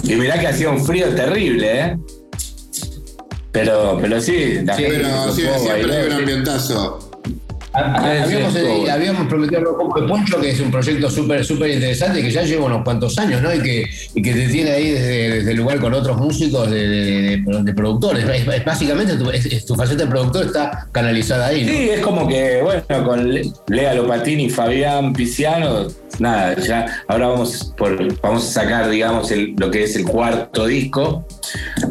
Y mirá que hacía un frío terrible, ¿eh? Pero, pero sí, la Sí, gente Pero sí, siempre hay un sí. ambientazo. Habíamos, Sí, sí, eh, habíamos prometido de Poncho, que es un proyecto súper súper interesante, que ya lleva unos cuantos años, ¿no? Y que, y que te tiene ahí desde, desde el lugar con otros músicos de, de- de- de productores. Es- es- básicamente tu, es- tu faceta de productor está canalizada ahí, ¿no? Sí, es como que, bueno, con Le- Lea Lopatini y Fabián Piciano nada, ya ahora vamos, vamos a sacar, digamos, lo que es el cuarto disco,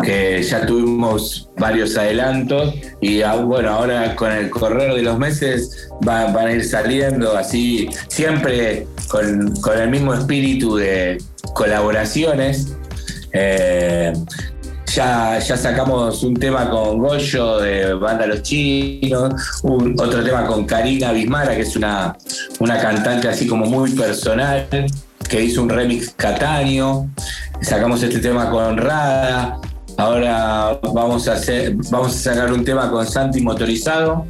que ya tuvimos varios adelantos y ah, bueno, ahora con el correr de los meses va- van a ir saliendo así, siempre con, con el mismo espíritu de colaboraciones. Eh, ya, sacamos un tema con Goyo de Banda Los Chinos, un- otro tema con Karina Bismara, que es una, una cantante así como muy personal, que hizo un remix Cataño. Sacamos este tema con Rada. Ahora vamos a, hacer, vamos a sacar un tema con Santi Motorizado.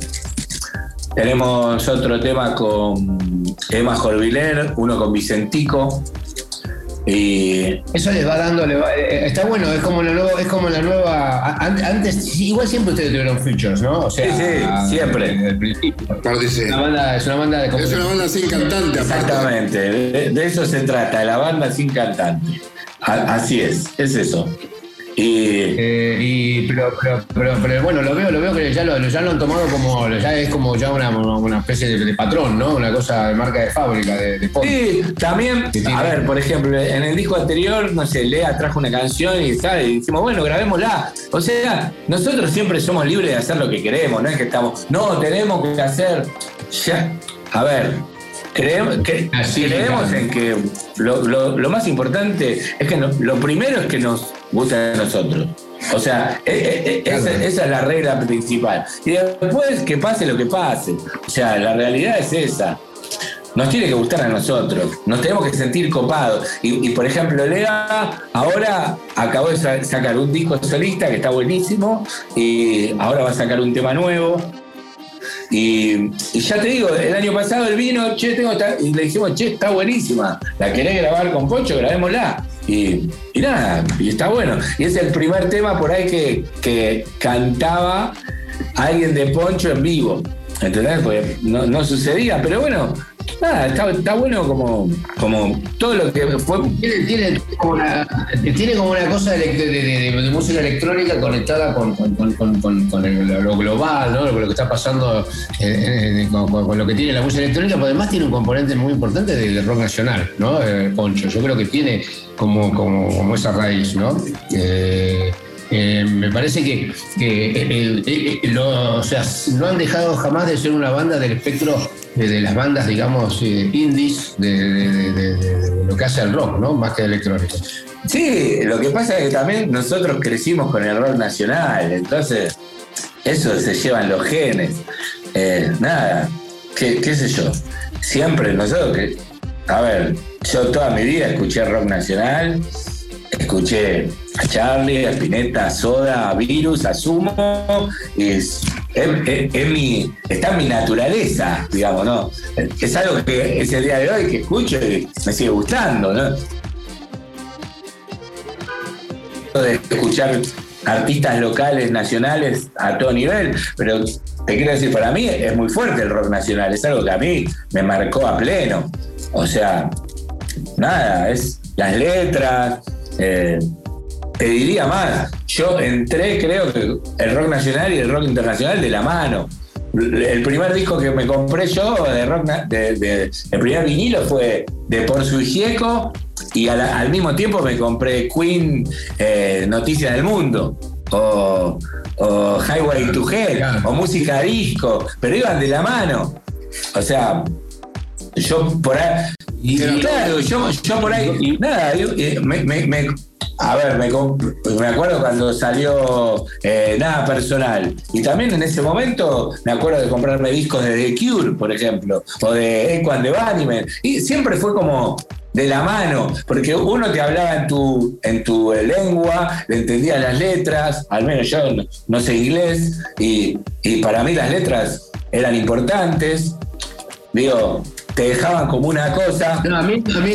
Tenemos otro tema con Emma Jorviler, uno con Vicentico. Y Eso les va dando, le va- eh, está bueno, es como la nueva, es como la nueva. Antes, igual siempre ustedes tuvieron features, ¿no? O sea, Sí, sí, siempre. desde el principio. Es una banda, es una banda de Es una banda sin cantante, aparte. Exactamente, de, de eso se trata, la banda sin cantante. A- así es, es eso. Y Eh, y, pero, pero, pero, pero, bueno, lo veo, lo veo que ya lo, ya lo han tomado como, ya es como ya una, una especie de, de patrón, ¿no? Una cosa de marca de fábrica, de, de pop. sí, también, a ver, por ejemplo, en el disco anterior, no sé, Lea trajo una canción y, ¿sabes? y dijimos, bueno, grabémosla. O sea, nosotros siempre somos libres de hacer lo que queremos, no es que estamos, no, tenemos que hacer. Ya, a ver, creemos, que, creemos en que lo, lo- lo más importante es que no- lo primero es que nos guste a nosotros. O sea, e- e- e- esa, es la regla principal. Y después que pase lo que pase. O sea, la realidad es esa. Nos tiene que gustar a nosotros, nos tenemos que sentir copados. Y, y, por ejemplo, Lea ahora acabó de sa- sacar un disco solista que está buenísimo y ahora va a sacar un tema nuevo. Y, ya te digo, el año pasado él vino, che, tengo esta- y le dijimos, che, está buenísima, la querés grabar con Poncho, grabémosla. Y, nada, y está bueno. Y es el primer tema por ahí que, que cantaba alguien de Poncho en vivo. ¿Entendés? Porque no sucedía, pero bueno, está, bueno como, como todo lo que fue. Tiene, como una, cosa de, música electrónica conectada con, con- con- con- el- lo global, ¿no? lo que está pasando eh, eh, con, con- lo que tiene la música electrónica, pero además tiene un componente muy importante del rock nacional, ¿no? Eh, Poncho. Yo creo que tiene como, como, como esa raíz, ¿no? Eh, eh, me parece que, eh, eh, eh, o sea, no han dejado jamás de ser una banda del espectro de, las bandas, digamos, indies de, de- de- de- lo que hace el rock, ¿no? Más que de electrónica. Sí, lo que pasa es que también nosotros crecimos con el rock nacional, entonces eso se llevan los genes. Eh, nada, qué, qué sé yo. Siempre nosotros, a ver, yo toda mi vida escuché rock nacional, escuché a Charlie, a Spinetta, a Soda, a Virus, a Sumo, es, está en mi naturaleza, digamos, ¿no? Es algo que es el día de hoy que escucho y me sigue gustando, ¿no? de escuchar artistas locales, nacionales a todo nivel, pero te quiero decir, para mí es muy fuerte el rock nacional, es algo que a mí me marcó a pleno. O sea, nada, es las letras, eh, te diría más, yo entré creo que el rock nacional y el rock internacional de la mano. El primer disco que me compré yo de rock, el primer vinilo fue de Por su Gieco y al, mismo tiempo me compré Queen eh, Noticias del Mundo o, o Highway to Hell o música disco, pero iban de la mano. O sea, yo por ahí. Y, y claro, yo, yo por ahí. Nada, yo, me, me- me- a ver, me, me acuerdo cuando salió eh, Nada Personal. Y también en ese momento me acuerdo de comprarme discos de The Cure, por ejemplo, o de Echo and the Bunnymen. Y siempre fue como de la mano, porque uno te hablaba en tu, en tu lengua, le entendía las letras, al menos yo no, no sé inglés, y, y para mí las letras eran importantes. Digo, te dejaban como una cosa. No, a mí, a mí,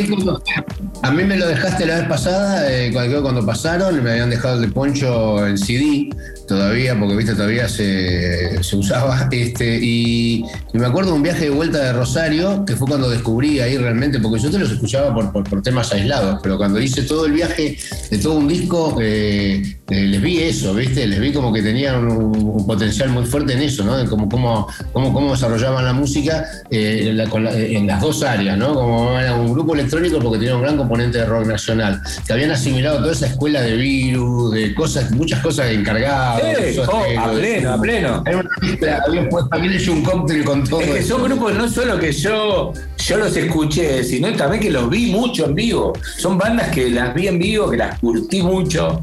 a mí me lo dejaste la vez pasada, eh, cuando, cuando pasaron, me habían dejado el de Poncho en CD todavía, porque viste, todavía se, usaba. Este, y, me acuerdo de un viaje de vuelta de Rosario, que fue cuando descubrí ahí realmente, porque yo te los escuchaba por, temas aislados, pero cuando hice todo el viaje de todo un disco, eh, eh, les vi eso, ¿viste? Les vi como que tenían un, potencial muy fuerte en eso, ¿no? En cómo, cómo, cómo, desarrollaban la música eh, en las dos áreas, ¿no? Como era un grupo electrónico porque tenía un gran componente de rock nacional, que habían asimilado toda esa escuela de virus, de cosas, muchas cosas encargadas. Oh, a pleno, a pleno. Era una mezcla, habían puesto- habían hecho un cóctel con todo. Es que son grupos no solo que yo, yo los escuché, sino también que los vi mucho en vivo. Son bandas que las vi en vivo, que las curtí mucho.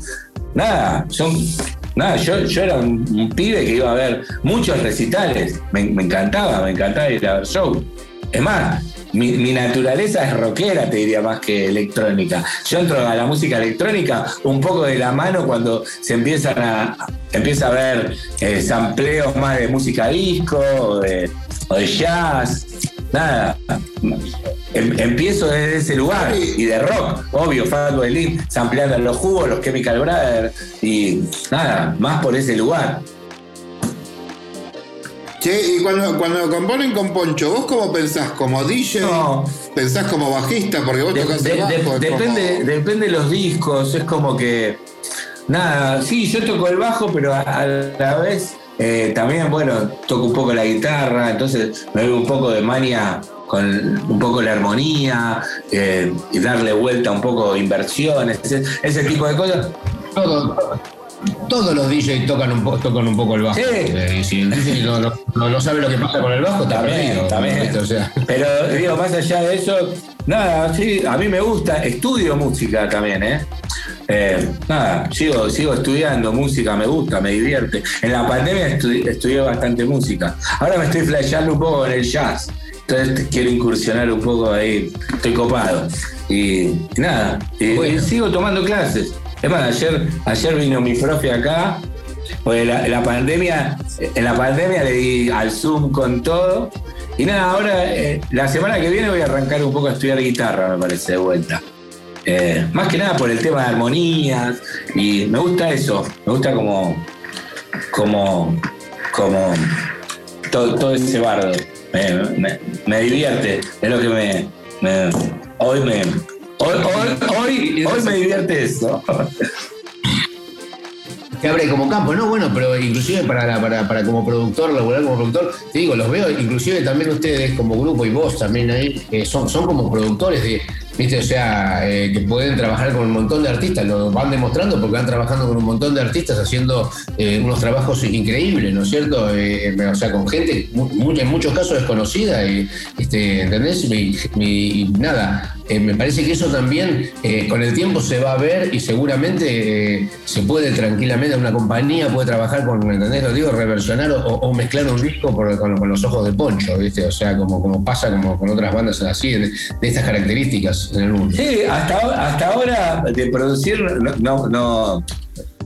Nada, son. Nada, yo, yo era un, un pibe que iba a ver muchos recitales. Me, me encantaba, me encantaba ir a ver show. Es más, mi, mi naturaleza es rockera, te diría, más que electrónica. Yo entro a la música electrónica un poco de la mano cuando se empiezan a, empieza a ver eh, sampleos más de música disco o de, o de jazz. Nada. Em- empiezo desde ese lugar y de rock, obvio, Fatboy Slim, sampleando los jugos, los Chemical Brothers y nada, más por ese lugar. Che, y cuando, cuando componen con Poncho, ¿vos cómo pensás? ¿Como DJ? No. ¿Pensás como bajista? Porque vos De- tocás de- el bajo. de- es como- depende, depende de los discos, es como que. Nada, sí, yo toco el bajo, pero a, a la vez eh, también, bueno, toco un poco la guitarra, entonces me doy un poco de mania con un poco la armonía eh, y darle vuelta un poco inversiones, ese, ese tipo de cosas. Todo- todos los DJs tocan un, po- tocan un poco el bajo. Sí. Eh, y si el DJ no, no- no- no sabe lo que pasa con el bajo, está También, perdido, también. ¿viste? O sea, Pero digo, más allá de eso, nada, sí, a mí me gusta, estudio música también, ¿eh? Eh, nada, sigo, sigo estudiando música, me gusta, me divierte. En la pandemia estu- estudié bastante música. Ahora me estoy flasheando un poco en el jazz. Entonces quiero incursionar un poco ahí, estoy copado. Y, y nada, y, Bueno. y sigo tomando clases. Es más, ayer, ayer vino mi profe acá, porque la, pandemia, en la pandemia le di al Zoom con todo. Y nada, ahora eh, la semana que viene voy a arrancar un poco a estudiar guitarra, me parece, de vuelta. Eh, más que nada por el tema de armonías. Y me gusta eso, me gusta como. como. como. todo, todo ese bardo. Me, divierte, es lo que me- hoy me. Hoy, hoy, hoy, hoy me divierte eso. que abre como campo, no, bueno, pero inclusive para, la- para, para como productor, laborar como productor, te digo, los veo, inclusive también ustedes como grupo y vos también ahí, eh, son, son como productores de, viste, o sea, eh, que pueden trabajar con un montón de artistas, lo van demostrando porque van trabajando con un montón de artistas haciendo eh, unos trabajos increíbles, ¿no es cierto? Eh, o sea, con gente mu- en muchos casos desconocida, y, este, ¿entendés? Y, y- nada, me parece que eso también con el tiempo se va a ver y seguramente se puede tranquilamente, una compañía puede trabajar con, ¿entendés? Lo digo, reversionar o, o mezclar un disco por- con, con los ojos de Poncho, ¿viste? O sea, como, como pasa como con otras bandas así, de, de estas características en el mundo. Sí, hasta, hasta ahora de producir no, no, no,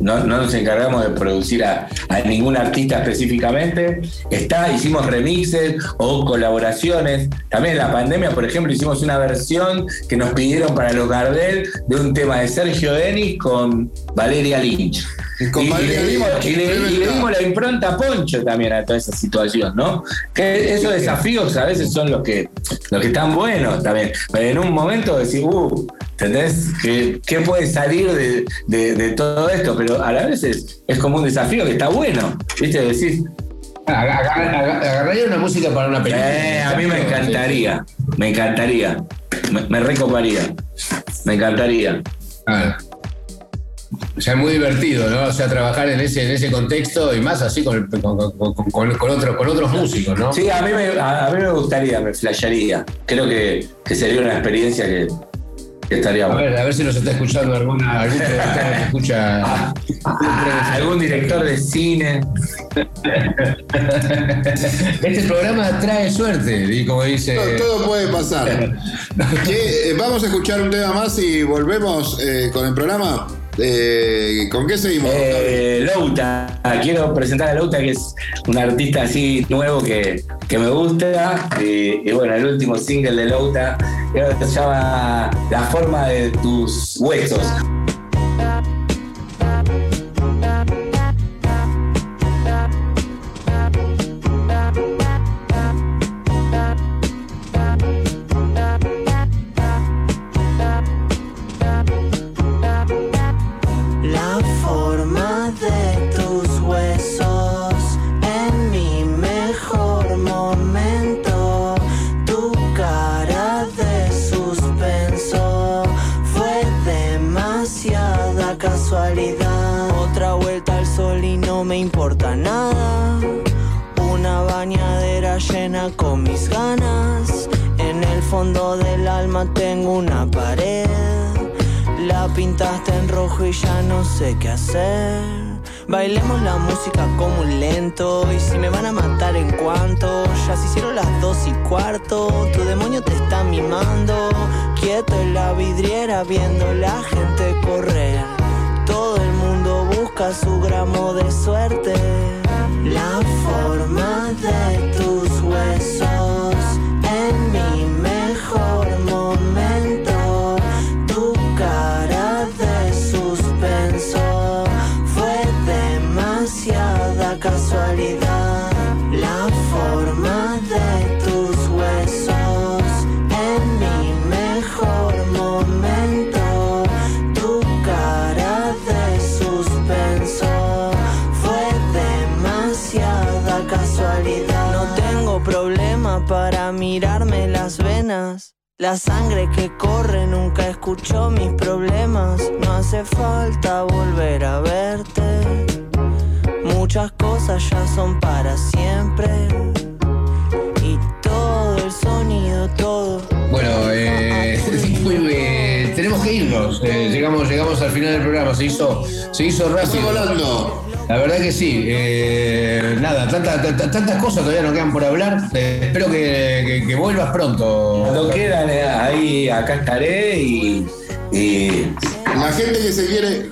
no- no nos encargamos de producir a, a ningún artista específicamente. Está, hicimos remixes o colaboraciones. También en la pandemia, por ejemplo, hicimos una versión que nos pidieron para los Gardel de un tema de Sergio Denis con Valeria Lynch. Con y, le dimos, Lynch, y le- y le tremenda. dimos la impronta a Poncho también a toda esa situación, ¿no? Que esos desafíos a veces son los que, los que están buenos también. Pero en un momento decís, uh, ¿entendés? ¿Qué, qué puede salir de, de- de todo esto? Pero a la vez es, es como un desafío que está bueno, ¿viste? Decís, aga- Agarraría una música para una película. eh, a mí me encantaría, me encantaría, me, me recoparía, me encantaría. Ah. O sea, es muy divertido, ¿no? O sea, trabajar en ese, en ese contexto y más así con, con, con- con- otros, con otros músicos, ¿no? Sí, a mí me, a, a mí me gustaría, me flashearía. Creo que, que sería una experiencia que, estaría A ver, a ver si nos está escuchando alguna, algún productor que escucha. Ah, algún director de cine. Este programa trae suerte, y como dice. Todo, todo puede pasar. Eh, vamos a escuchar un tema más y volvemos eh, con el programa. Eh, ¿Con qué seguimos? Eh, Louta, quiero presentar a Louta, que es un artista así nuevo que, que me gusta. Y, y bueno, el último single de Louta creo que se llama La forma de tus huesos. Con mis ganas. En el fondo del alma tengo una pared. La pintaste en rojo y ya no sé qué hacer. Bailemos la música como un lento. Y si me van a matar en cuanto, ya se hicieron las dos y cuarto. Tu demonio te está mimando. Quieto en la vidriera viendo la gente correr. Todo el mundo busca su gramo de suerte. La forma de tus huesos La sangre que corre nunca escuchó mis problemas. No hace falta volver a verte. Muchas cosas ya son para siempre. Y todo el sonido, todo. Bueno, eh, muy bien. Tenemos que irnos. Eh, llegamos, llegamos al final del programa. Se hizo, se hizo rápido. volando. La verdad que sí. Eh, nada, tanta- tanta- tantas cosas todavía nos quedan por hablar. Eh, espero que, que- que vuelvas pronto. Cuando quieran, eh, ahí, acá estaré y. y La gente que se quiere.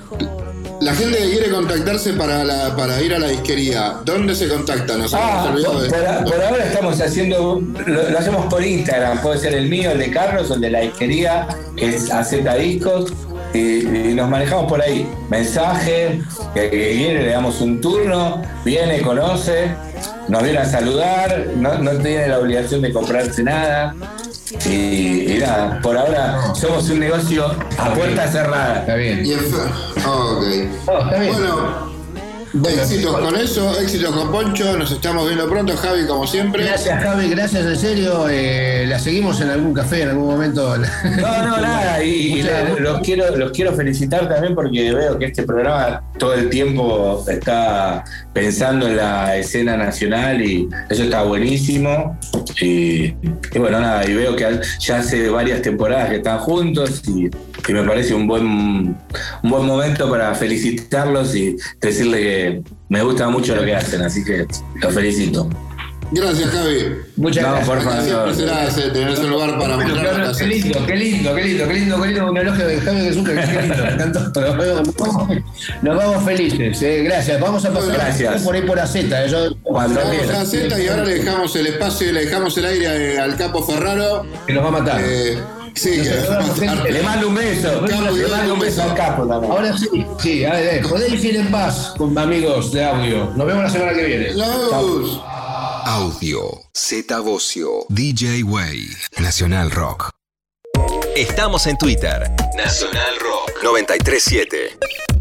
La gente que quiere contactarse para, la- para ir a la disquería, ¿dónde se contacta? Nos Ah, hemos olvidado por, de por- por ahora estamos haciendo, lo, lo hacemos por Instagram, puede ser el mío, el de Carlos, o el de la disquería, que es AZ Discos, y, y nos manejamos por ahí. Mensaje, que, que viene, le damos un turno, viene, conoce, nos viene a saludar, no, no tiene la obligación de comprarse nada. Y, y nada, por ahora somos un negocio a puerta cerrada. Está bien. Y en fe- Ok. No, está bien. Bueno, éxitos con eso, éxitos con Poncho. Nos estamos viendo pronto, Javi, como siempre. Gracias, Javi, gracias en serio. Eh, la seguimos en algún café en algún momento. No, no, nada. Y, los, quiero, los quiero felicitar también porque veo que este programa todo el tiempo está pensando en la escena nacional y eso está buenísimo. Y, y bueno, nada, y veo que ya hace varias temporadas que están juntos y, y me parece un buen, un buen momento para felicitarlos y decirle que me gusta mucho lo que hacen, así que los felicito. Gracias, Javi. Muchas No, gracias. por favor. siempre será ese, tener ese lugar para Bueno, mostrar qué, las qué lindo, qué lindo, qué lindo, qué lindo, qué lindo, un elogio de Javi Jesús, que qué lindo. Nos vamos, nos vamos felices, eh, gracias. Vamos a pasar Gracias. por ahí por AZ. eh, yo- Cuando Vamos a Z y ahora le dejamos el espacio y le dejamos el aire eh, al capo Ferraro. que nos va a matar. Eh, sí, que le. Le mando un beso, Capo, le mando un beso al capo también. Ahora sí, sí, a ver, podéis ir en paz con amigos de audio. Nos vemos la semana que viene. Luz. Audio, Z Bocio, DJ Way, Nacional Rock. Estamos en Twitter. Nacional Rock 937.